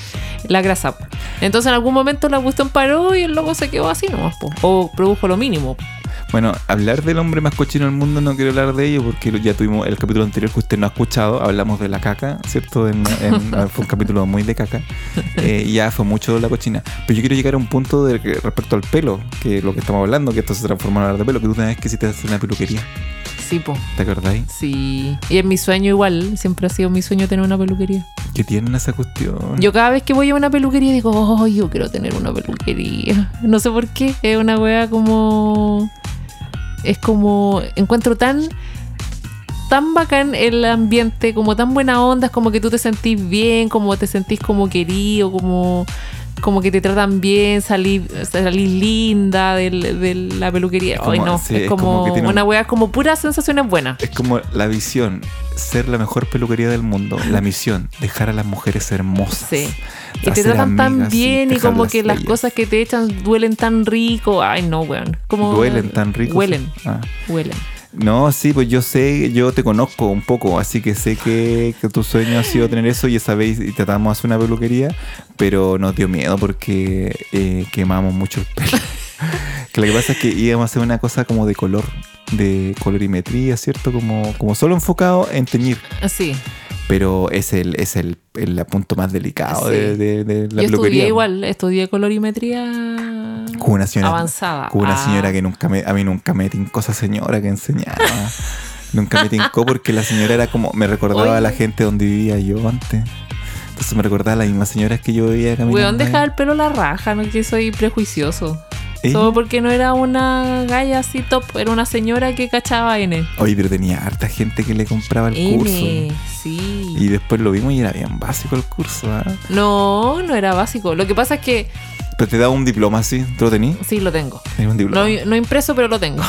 la grasa. po. Entonces en algún momento la cuestión paró y el loco se quedó así nomás, po. o produjo lo mínimo. po. Bueno, hablar del hombre más cochino del mundo no quiero hablar de ello porque ya tuvimos el capítulo anterior que usted no ha escuchado. Hablamos de la caca, ¿cierto? En- en- fue un capítulo muy de caca. Eh, y ya fue mucho la cochina. Pero yo quiero llegar a un punto de respecto al pelo, que es lo que estamos hablando, que esto se transformó en hablar de pelo, que tú una vez que hiciste hacer una peluquería. Sí, po. ¿Te acordáis? Sí. Y en mi sueño igual, siempre ha sido mi sueño tener una peluquería. Que tienen esa cuestión. Yo cada vez que voy a una peluquería digo, oh, yo quiero tener una peluquería. No sé por qué. Es una wea como. Es como. Encuentro tan. Tan bacán el ambiente, como tan buena onda, es como que tú te sentís bien, como te sentís como querido, como. Como que te tratan bien, salís salís linda del- de, la peluquería. Como- Ay, no, sí, es como, como una wea, como puras sensaciones buenas. Es como la visión, ser la mejor peluquería del mundo. La misión, dejar a las mujeres hermosas. Sí. Y te tratan tan bien y como que las cosas que te echan duelen tan rico. Ay, no, weón. Como Duelen tan ricos. Huelen, Ah. huelen. No, sí, pues yo sé, yo te conozco un poco, así que sé que, que tu sueño ha sido tener eso y esa vez y tratamos de hacer una peluquería, pero nos dio miedo porque eh, quemamos mucho el pelo. que lo que pasa es que íbamos a hacer una cosa como de color, de colorimetría, ¿cierto? Como, como solo enfocado en teñir, Así. pero es el, es el, el punto más delicado Sí. de, de- de la Yo peluquería. estudié igual, estudié colorimetría Con una señora, avanzada. una Ah, señora que nunca me, a mí nunca me tincó esa señora que enseñaba. nunca me tincó porque la señora era como, me recordaba a la gente donde vivía yo antes. Entonces me recordaba a las mismas señoras que yo veía caminando. Weón, ahí. deja el pelo la raja, no que soy prejuicioso. ¿Eh? Solo porque no era una galla así top, era una señora que cachaba N. Oye, pero tenía harta gente que le compraba el N, curso. sí. Y después lo vimos y era bien básico el curso. ¿ah? No, no era básico. Lo que pasa es que Pero te daba un diploma así, ¿tú lo tenías? sí lo tengo. Un diploma. No, no impreso, pero lo tengo.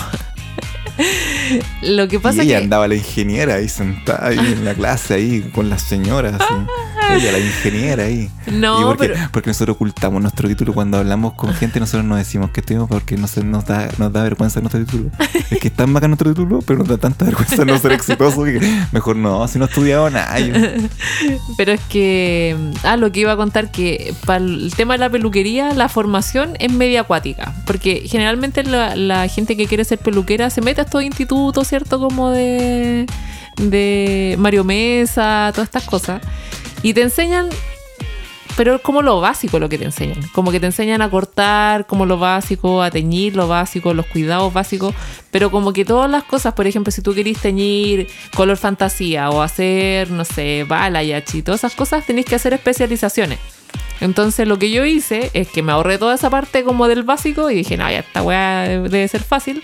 lo que y pasa ella que andaba la ingeniera ahí sentada ahí en la clase ahí con las señoras así. ella la ingeniera ahí. no, Porque nosotros ocultamos nuestro título cuando hablamos con gente, nosotros no decimos que estudiamos porque no se nos da, nos da vergüenza nuestro título. Es que es tan bacán nuestro título, pero nos da tanta vergüenza no ser exitoso que mejor no, si no he estudiado nada. yo- Pero es que, ah, lo que iba a contar que para el tema de la peluquería, la formación es media acuática. Porque generalmente la, la gente que quiere ser peluquera se mete a estos institutos, ¿cierto? Como de, de Mario Mesa, todas estas cosas. Y te enseñan, pero como lo básico lo que te enseñan. Como que te enseñan a cortar, como lo básico, a teñir, lo básico, los cuidados básicos. Pero como que todas las cosas, por ejemplo, si tú querís teñir color fantasía o hacer, no sé, balayage, todas esas cosas, tenéis que hacer especializaciones. Entonces lo que yo hice es que me ahorré toda esa parte como del básico y dije, no, ya esta weá debe ser fácil.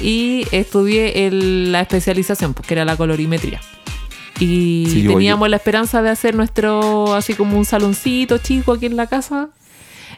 Y estudié la especialización, porque era la colorimetría. Y Sí, yo- teníamos la esperanza de hacer nuestro, así como un saloncito chico aquí en la casa.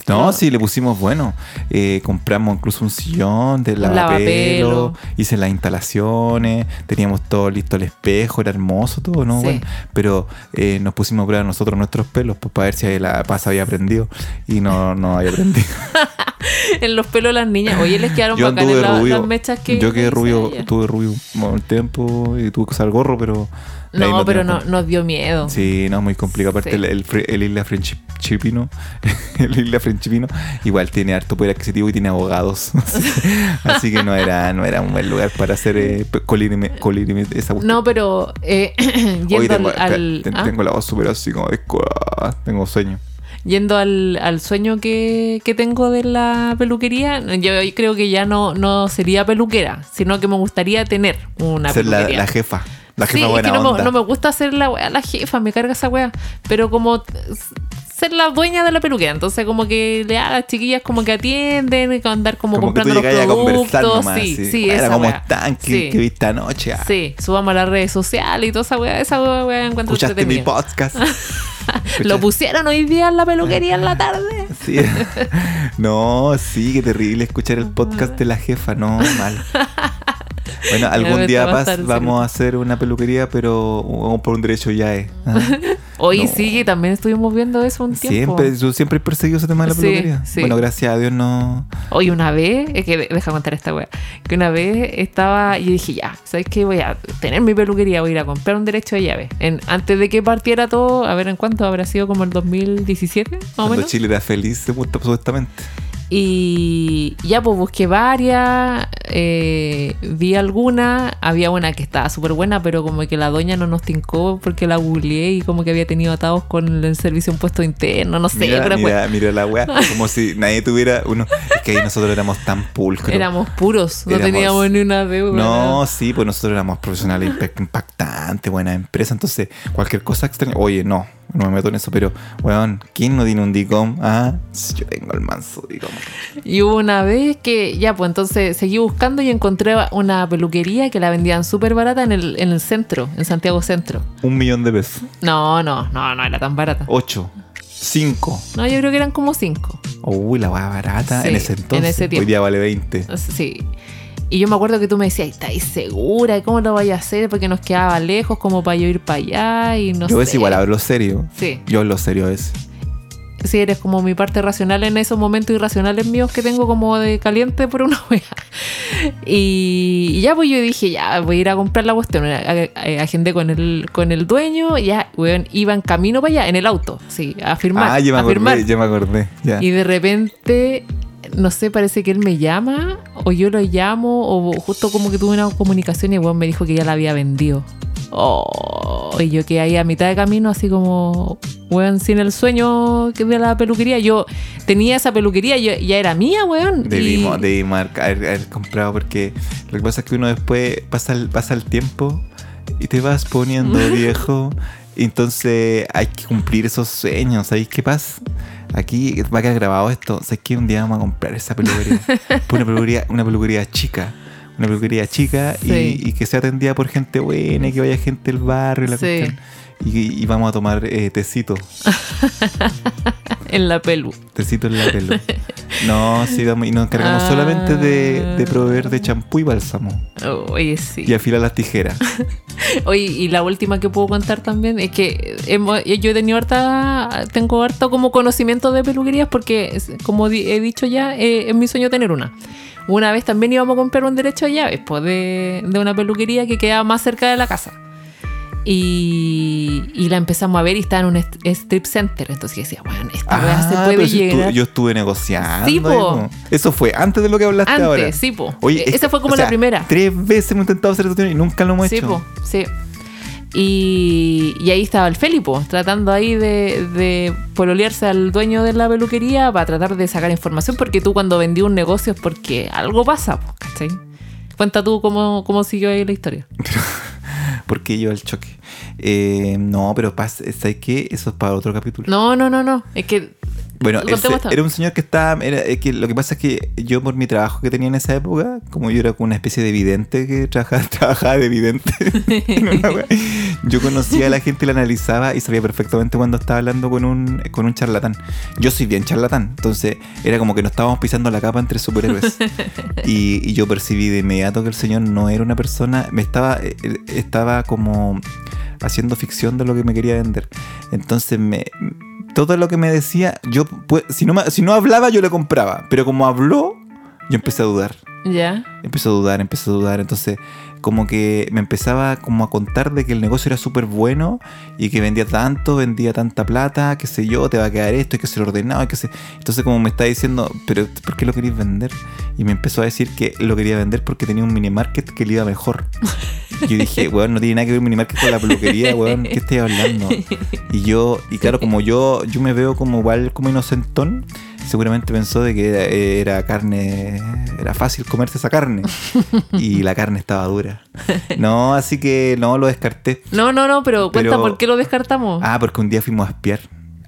No, sí, le pusimos bueno. Eh, compramos incluso un sillón de lavapelo, lavapelo. hice las instalaciones, teníamos todo listo el espejo, era hermoso todo, ¿no? Sí. Bueno, pero eh, nos pusimos a prueba nosotros nuestros pelos pues, para ver si la paz había aprendido y no, no había aprendido. en los pelos de las niñas. Oye, les quedaron Yo bacanes anduve la- rubio. las mechas que yo quedé rubio, tuve rubio un tiempo y tuve que usar gorro, pero. No, pero no, nos dio miedo. Sí, no, muy complicado. Aparte, Sí. el, el, el Isla Frenchipino, el Isla Frenchipino, igual tiene harto poder adquisitivo y tiene abogados. Así que, no era no era un buen lugar para hacer eh, colirime- colirime- esa cuestión. No, pero eh, yendo Hoy tengo, al, ¿ah? tengo la voz súper así como de... Tengo sueño. Yendo al, al sueño que, que tengo de la peluquería, yo creo que ya no, no sería peluquera, sino que me gustaría tener una Ser la, peluquería. la jefa. La sí, jefa es buena que no me, onda. no me gusta ser la wea, la jefa, me carga esa wea. Pero como ser la dueña de la peluquera. Entonces, como que le a las chiquillas como que atienden, que andar como, como que tú comprando los a productos. nomás. sí, sí. sí, Era como tan que, Sí. que viste anoche. ah. Sí, subamos a las redes sociales y toda esa wea. Esa wea, wea encuentro Escuchaste mi podcast. Lo pusieron hoy día en la peluquería en la tarde. Sí. No, sí, qué terrible escuchar el podcast de la jefa, no, mal. Bueno, algún día va a vamos a hacer una peluquería, pero vamos por un derecho ya es. Hoy No. sí, también estuvimos viendo eso un tiempo. Siempre, yo siempre he perseguido ese tema de la peluquería. sí. Bueno, gracias a Dios no. Hoy una vez, es que deja contar esta wea, que una vez estaba y dije, ya, ¿sabes qué? Voy a tener mi peluquería, voy a ir a comprar un derecho de llave. En, antes de que partiera todo, a ver en cuánto habrá sido como el 2017, más o Cuando menos. Chile era feliz, supuestamente. Y ya pues busqué varias, eh, vi alguna, había una que estaba súper buena, pero como que la doña no nos tincó porque la googleé y como que había tenido atados con el servicio impuesto interno, no sé, mira, pero fue- mira, la weá. Como si nadie tuviera uno. Es que ahí nosotros éramos tan pulcros. éramos puros, no Éramos- teníamos ni una deuda. No, nada. sí, pues nosotros éramos profesionales impactantes, buena empresa. Entonces, cualquier cosa extraña. Oye, no, no me meto en eso, pero, weón, ¿quién no tiene un DICOM? Ah, yo tengo el manso DICOM. Y hubo una vez que, ya, pues entonces seguí buscando y encontré una peluquería que la vendían súper barata en el, en el centro, en Santiago Centro. Un millón de pesos. No, no, no, no era tan barata. Ocho. Cinco. No, yo creo que eran como cinco. Uy, la hueá barata Sí, en ese en entonces. ese tiempo. Hoy día vale 20. Sí. Y yo me acuerdo que tú me decías, ¿estáis segura? ¿Cómo lo vais a hacer? Porque nos quedaba lejos, como para yo ir para allá y no Yo sé. es igual, hablo serio. Sí. Yo hablo serio es. Sí, eres como mi parte racional en esos momentos irracionales míos que tengo como de caliente por una wea. Y, y ya pues yo dije, ya voy a ir a comprar la cuestión. Agendé con el, con el dueño, ya, weón, iba en camino para allá, en el auto, sí, a firmar. ah, ya me a firmar. acordé, ya me acordé. Ya. Y de repente, no sé, parece que él me llama, o yo lo llamo, o justo como que tuve una comunicación y el weón me dijo que ya la había vendido. Oh, y yo quedé ahí a mitad de camino, así como, weón, sin el sueño que de la peluquería. Yo tenía esa peluquería, yo, ya era mía, weón. Debimos, y- debimos haber comprado porque lo que pasa es que uno después pasa el, pasa el tiempo y te vas poniendo viejo. Entonces hay que cumplir esos sueños. ¿Sabéis qué pasa? Aquí va a quedar grabado esto. ¿Sabes que Un día vamos a comprar esa peluquería. Una peluquería, una peluquería chica. Una peluquería chica y- Sí. y, que sea atendida por gente buena, y que vaya gente del barrio y la Sí. cuestión. Y, y vamos a tomar eh, tecito. en la pelu. Tecito en la pelo. No, sí, vamos, y nos encargamos Ah. solamente de, de proveer de champú y bálsamo. Oye, sí. Y afilar las tijeras. Oye, y la última que puedo contar también es que hemos- yo he tenido harta, tengo harto como conocimiento de peluquerías porque, como he dicho ya, eh, es mi sueño tener una. Una vez también íbamos a comprar un derecho de llaves pues, de, de una peluquería que quedaba más cerca de la casa. Y, y la empezamos a ver y estaba en un strip center. Entonces yo decía, bueno, esta weá se Ah, puede pero si llegar. estuve- yo estuve negociando. Sí, po. Eso fue antes de lo que hablaste Antes, ahora. sí, po. Oye, E- es- esa fue como o sea, la primera. Tres veces hemos intentado hacer esto y nunca lo hemos Sí, hecho. po, sí. Y, y ahí estaba el Felipo, tratando ahí de, de pololearse al dueño de la peluquería para tratar de sacar información, porque tú cuando vendí un negocio es porque algo pasa, po, ¿cachai? Cuenta tú cómo, cómo siguió ahí la historia. Porque yo el choque. Eh, no, pero pasa, ¿sabes qué? Eso es para otro capítulo. No, no, no, no. Es que. Bueno, él era un señor que estaba. era- es que lo que pasa es que yo, por mi trabajo que tenía en esa época, como yo era como una especie de vidente que trabajaba, trabajaba de vidente, wea, yo conocía a la gente, la analizaba y sabía perfectamente cuando estaba hablando con un, con un charlatán. Yo soy bien charlatán, entonces era como que nos estábamos pisando la capa entre superhéroes. y, y yo percibí de inmediato que el señor no era una persona, me estaba, eh, estaba como haciendo ficción de lo que me quería vender. Entonces me todo lo que me decía, yo pues, si no me- si no hablaba yo le compraba, pero como habló, yo empecé a dudar. Ya. Empecé a dudar, empecé a dudar, entonces como que me empezaba como a contar de que el negocio era súper bueno y que vendía tanto, vendía tanta plata, qué sé yo, te va a quedar esto, hay que ser ordenado, hay que ser... Entonces como me está diciendo, pero ¿por qué lo queréis vender? Y me empezó a decir que lo quería vender porque tenía un mini market que le iba mejor. Yo dije, weón, no tiene nada que ver un mini market con la peluquería, weón, ¿qué estoy hablando? Y yo, y claro, como yo, yo me veo como igual como inocentón, seguramente pensó de que era, era carne, era fácil comerse esa carne. Y la carne estaba dura. No, así que no, lo descarté. No, no, no, pero cuenta Pero- por qué lo descartamos. Ah, porque un día fuimos a espiar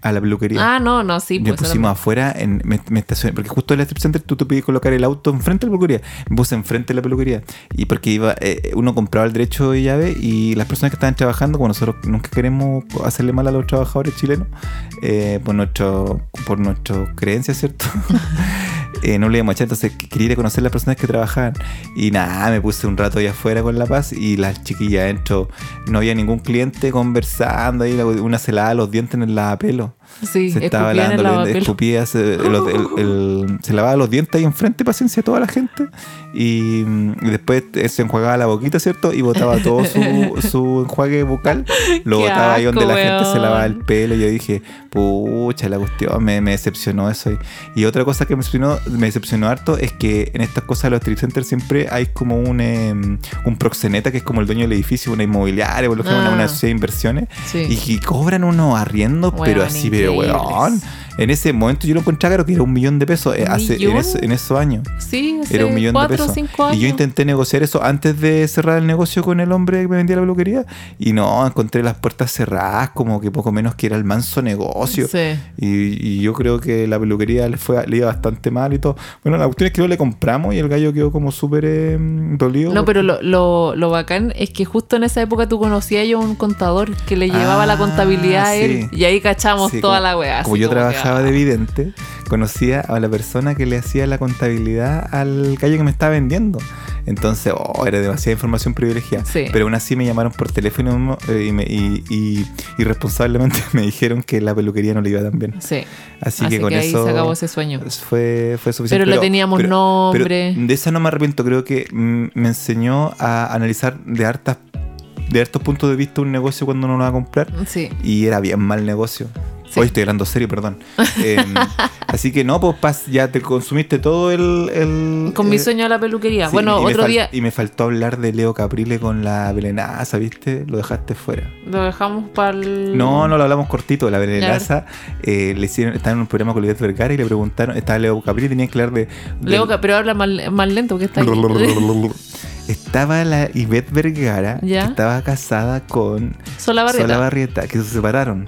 a la peluquería. Ah, no, no, sí. me pues, eso pusimos afuera, en, me, me estacioné, porque justo en el strip center tú te podías colocar el auto enfrente de la peluquería. Me puse enfrente de la peluquería. Y porque iba, eh, uno compraba el derecho de llave y las personas que estaban trabajando, como nosotros nunca queremos hacerle mal a los trabajadores chilenos, eh, por nuestro, por nuestras creencias, ¿cierto? Eh, no le íbamos a echar, entonces quería ir a conocer las personas que trabajaban. Y nada, me puse un rato ahí afuera con La Paz y las chiquillas adentro, no había ningún cliente conversando ahí, una se lavaba los dientes en el lavapelo Sí, se estaba lavando, lavapelo. escupía, se, el- el- el- se lavaba los dientes ahí enfrente, paciencia, toda la gente. Y, y después se enjuagaba la boquita, ¿cierto? Y botaba todo su, su enjuague bucal, lo Qué botaba ahí donde la gente se lavaba el pelo. Y yo dije, pucha, la cuestión, me, me decepcionó eso. Y, y otra cosa que me decepcionó, me decepcionó harto es que en estas cosas de los strip centers siempre hay como un, em, un proxeneta que es como el dueño del edificio, una inmobiliaria, por lo general, Ah. una, una sociedad de inversiones. Sí. Y que cobran unos arriendos, pero Weón, así, pero increíbles. weón. En ese momento yo lo encontraba caro que era un millón de pesos eh, ¿Un hace, en, eso- en esos años. Sí, hace Era un millón cuatro de pesos. cinco años. Y yo intenté negociar eso antes de cerrar el negocio con el hombre que me vendía la peluquería. Y no, encontré las puertas cerradas, como que poco menos que era el manso negocio. Sí. Y, y yo creo que la peluquería le fue le iba bastante mal y todo. Bueno, la cuestión es que no le compramos y el gallo quedó como súper eh, dolido. No, pero lo, lo, lo bacán es que justo en esa época tú conocías yo a un contador que le llevaba Ah, la contabilidad a él sí. y ahí cachamos Sí, toda como, la weá. como yo que, trabajaba de vidente, conocía a la persona que le hacía la contabilidad al gallo que me estaba vendiendo. Entonces, oh, era demasiada información privilegiada. Sí. Pero aún así me llamaron por teléfono eh, y, me- y, y- y responsablemente me dijeron que la peluquería no le iba tan bien. Sí. Así, que con ahí eso se acabó ese sueño. fue, fue suficiente. Pero le teníamos nombre. pero de esa no me arrepiento. Creo que mm, me enseñó a analizar de hartas de hartos puntos de vista un negocio cuando uno lo va a comprar. Sí. Y era bien mal negocio. Sí. Hoy estoy hablando serio, perdón. Eh, así que no, pues ya te consumiste todo el. el- Con mi sueño a la peluquería. sí, bueno, otro día Y me faltó hablar de Leo Caprile con la Belenaza, ¿viste? Lo dejaste fuera. lo dejamos para el. No, no lo hablamos cortito. La Belenaza eh, le hicieron, estaba en un programa con Lidet Vergara y le preguntaron, estaba Leo Caprile y tenía que hablar de. del- Leo, pero habla más, más lento que está ahí. Estaba la Ivette Vergara, Ya. que estaba casada con Sola Barrieta. Sola Barrieta, que se separaron.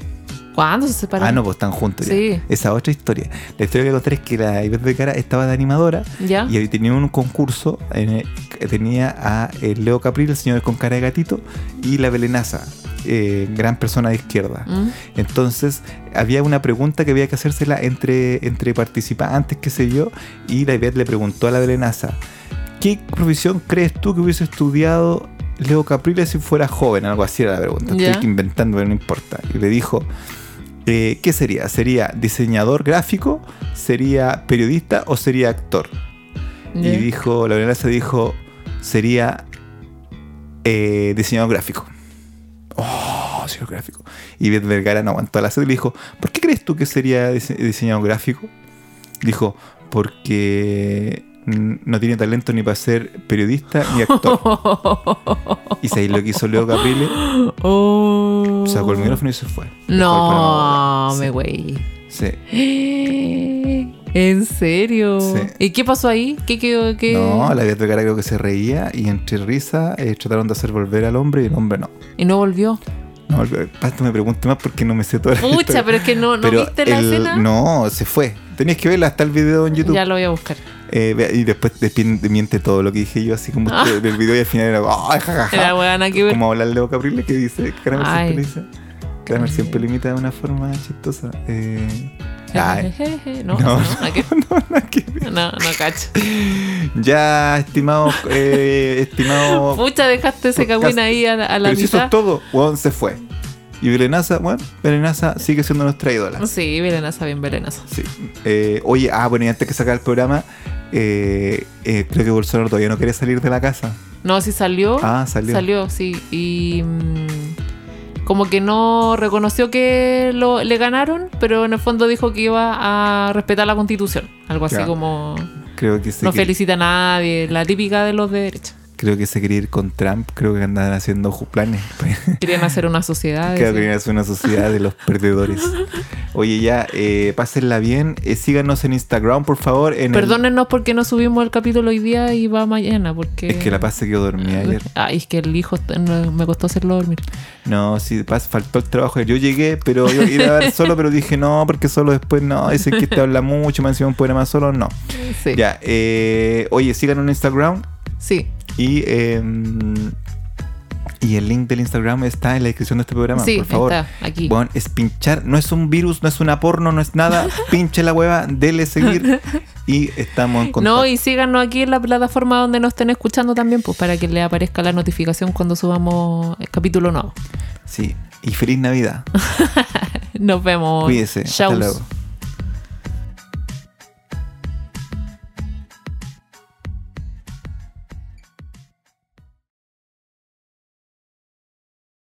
¿Cuándo se separaron? Ah, no, pues están juntos ya. Sí. Esa otra historia. La historia que voy a contar es que la Ivette Vergara estaba de animadora ¿Ya? y ahí tenía un concurso. En el- tenía a eh, Leo Capril, el señor con cara de gatito, y la Belenaza, eh, gran persona de izquierda. ¿Mm? Entonces, había una pregunta que había que hacérsela entre, entre participantes, qué sé yo, y la Ivette le preguntó a la Belenaza, ¿qué profesión crees tú que hubiese estudiado Leo Capriles si fuera joven? Algo así era la pregunta. Ya. Estoy inventando, pero no importa. Y le dijo, eh, ¿qué sería? ¿Sería diseñador gráfico? ¿Sería periodista o sería actor? Y dijo, la Belenaza dijo, sería eh, diseñador gráfico. Oh, diseñador gráfico. Y Beth Vergara no aguantó la sed y le dijo, ¿por qué crees tú que sería dise- diseñador gráfico? Dijo, porque no tiene talento ni para ser periodista ni actor. y se lo que hizo Leo Caprile, oh. sacó el micrófono y se fue. No, me güey. sí. ¿En serio? Sí. ¿Y qué pasó ahí? ¿Qué quedó? ¿Qué? No, la Beth Vergara creo que se reía y entre risa eh, trataron de hacer volver al hombre y el hombre no. ¿Y no volvió? No, Pasto me pregunte más porque no me sé toda la Pucha, historia. pero es que no, ¿no Pero viste la el- escena. No, se fue. Tenías que verla hasta el video en YouTube. Ya lo voy a buscar. Eh, y después miente todo lo que dije yo, así como Ah. del video y al final era ¡ay, jajaja! Era buena que ver. Como hablar Leo Caprile que dice, Kramer Ay. siempre dice. Kramer siempre lo imita de una forma chistosa. Eh, ay. No, No, no, no, no, no cacho. Ya, estimado, eh, estimado. Pucha, dejaste ese cagüín ahí a, la- a la Pero si eso mitad. es todo, weón, se fue. Y Belenaza, bueno, Belenaza sigue siendo nuestra ídola. Sí, Belenaza, bien Belenaza. Sí. Eh, oye, ah, bueno, y antes que sacar el programa, eh, eh, creo que Bolsonaro todavía no quiere salir de la casa. No, sí salió. Ah, salió. Salió, sí. Y mm, como que no reconoció que lo, le ganaron, pero en el fondo dijo que iba a respetar la constitución. Algo así Ya. como Creo que se no felicita a nadie, la típica de los de derecha. Creo que se quería ir con Trump. Creo que andan haciendo planes. Querían hacer una sociedad. Decía. querían hacer una sociedad de los perdedores. Oye, ya, eh, pásenla bien. Eh, síganos en Instagram, por favor. En el- Perdónennos porque no subimos el capítulo hoy día y va mañana, porque... Es que la paz se quedó dormida ayer. Ay, es que el hijo me costó hacerlo dormir. No, sí, paz, faltó el trabajo. Yo llegué, pero yo iba a ver solo, pero dije no, porque solo después no. Dicen que te habla mucho, más encima un programa solo, no. Sí. Ya, eh, oye, síganos en Instagram Sí. Y, eh, y el link del Instagram está en la descripción de este programa, sí, por favor. está aquí. Bueno, es pinchar, no es un virus, no es una porno, no es nada. Pinche la hueva, dele seguir y estamos en contacto. No, y síganos aquí en la plataforma donde nos estén escuchando también, pues para que le aparezca la notificación cuando subamos el capítulo nuevo. Sí, y feliz Navidad. Nos vemos. Cuídese. Hasta Chaus. luego.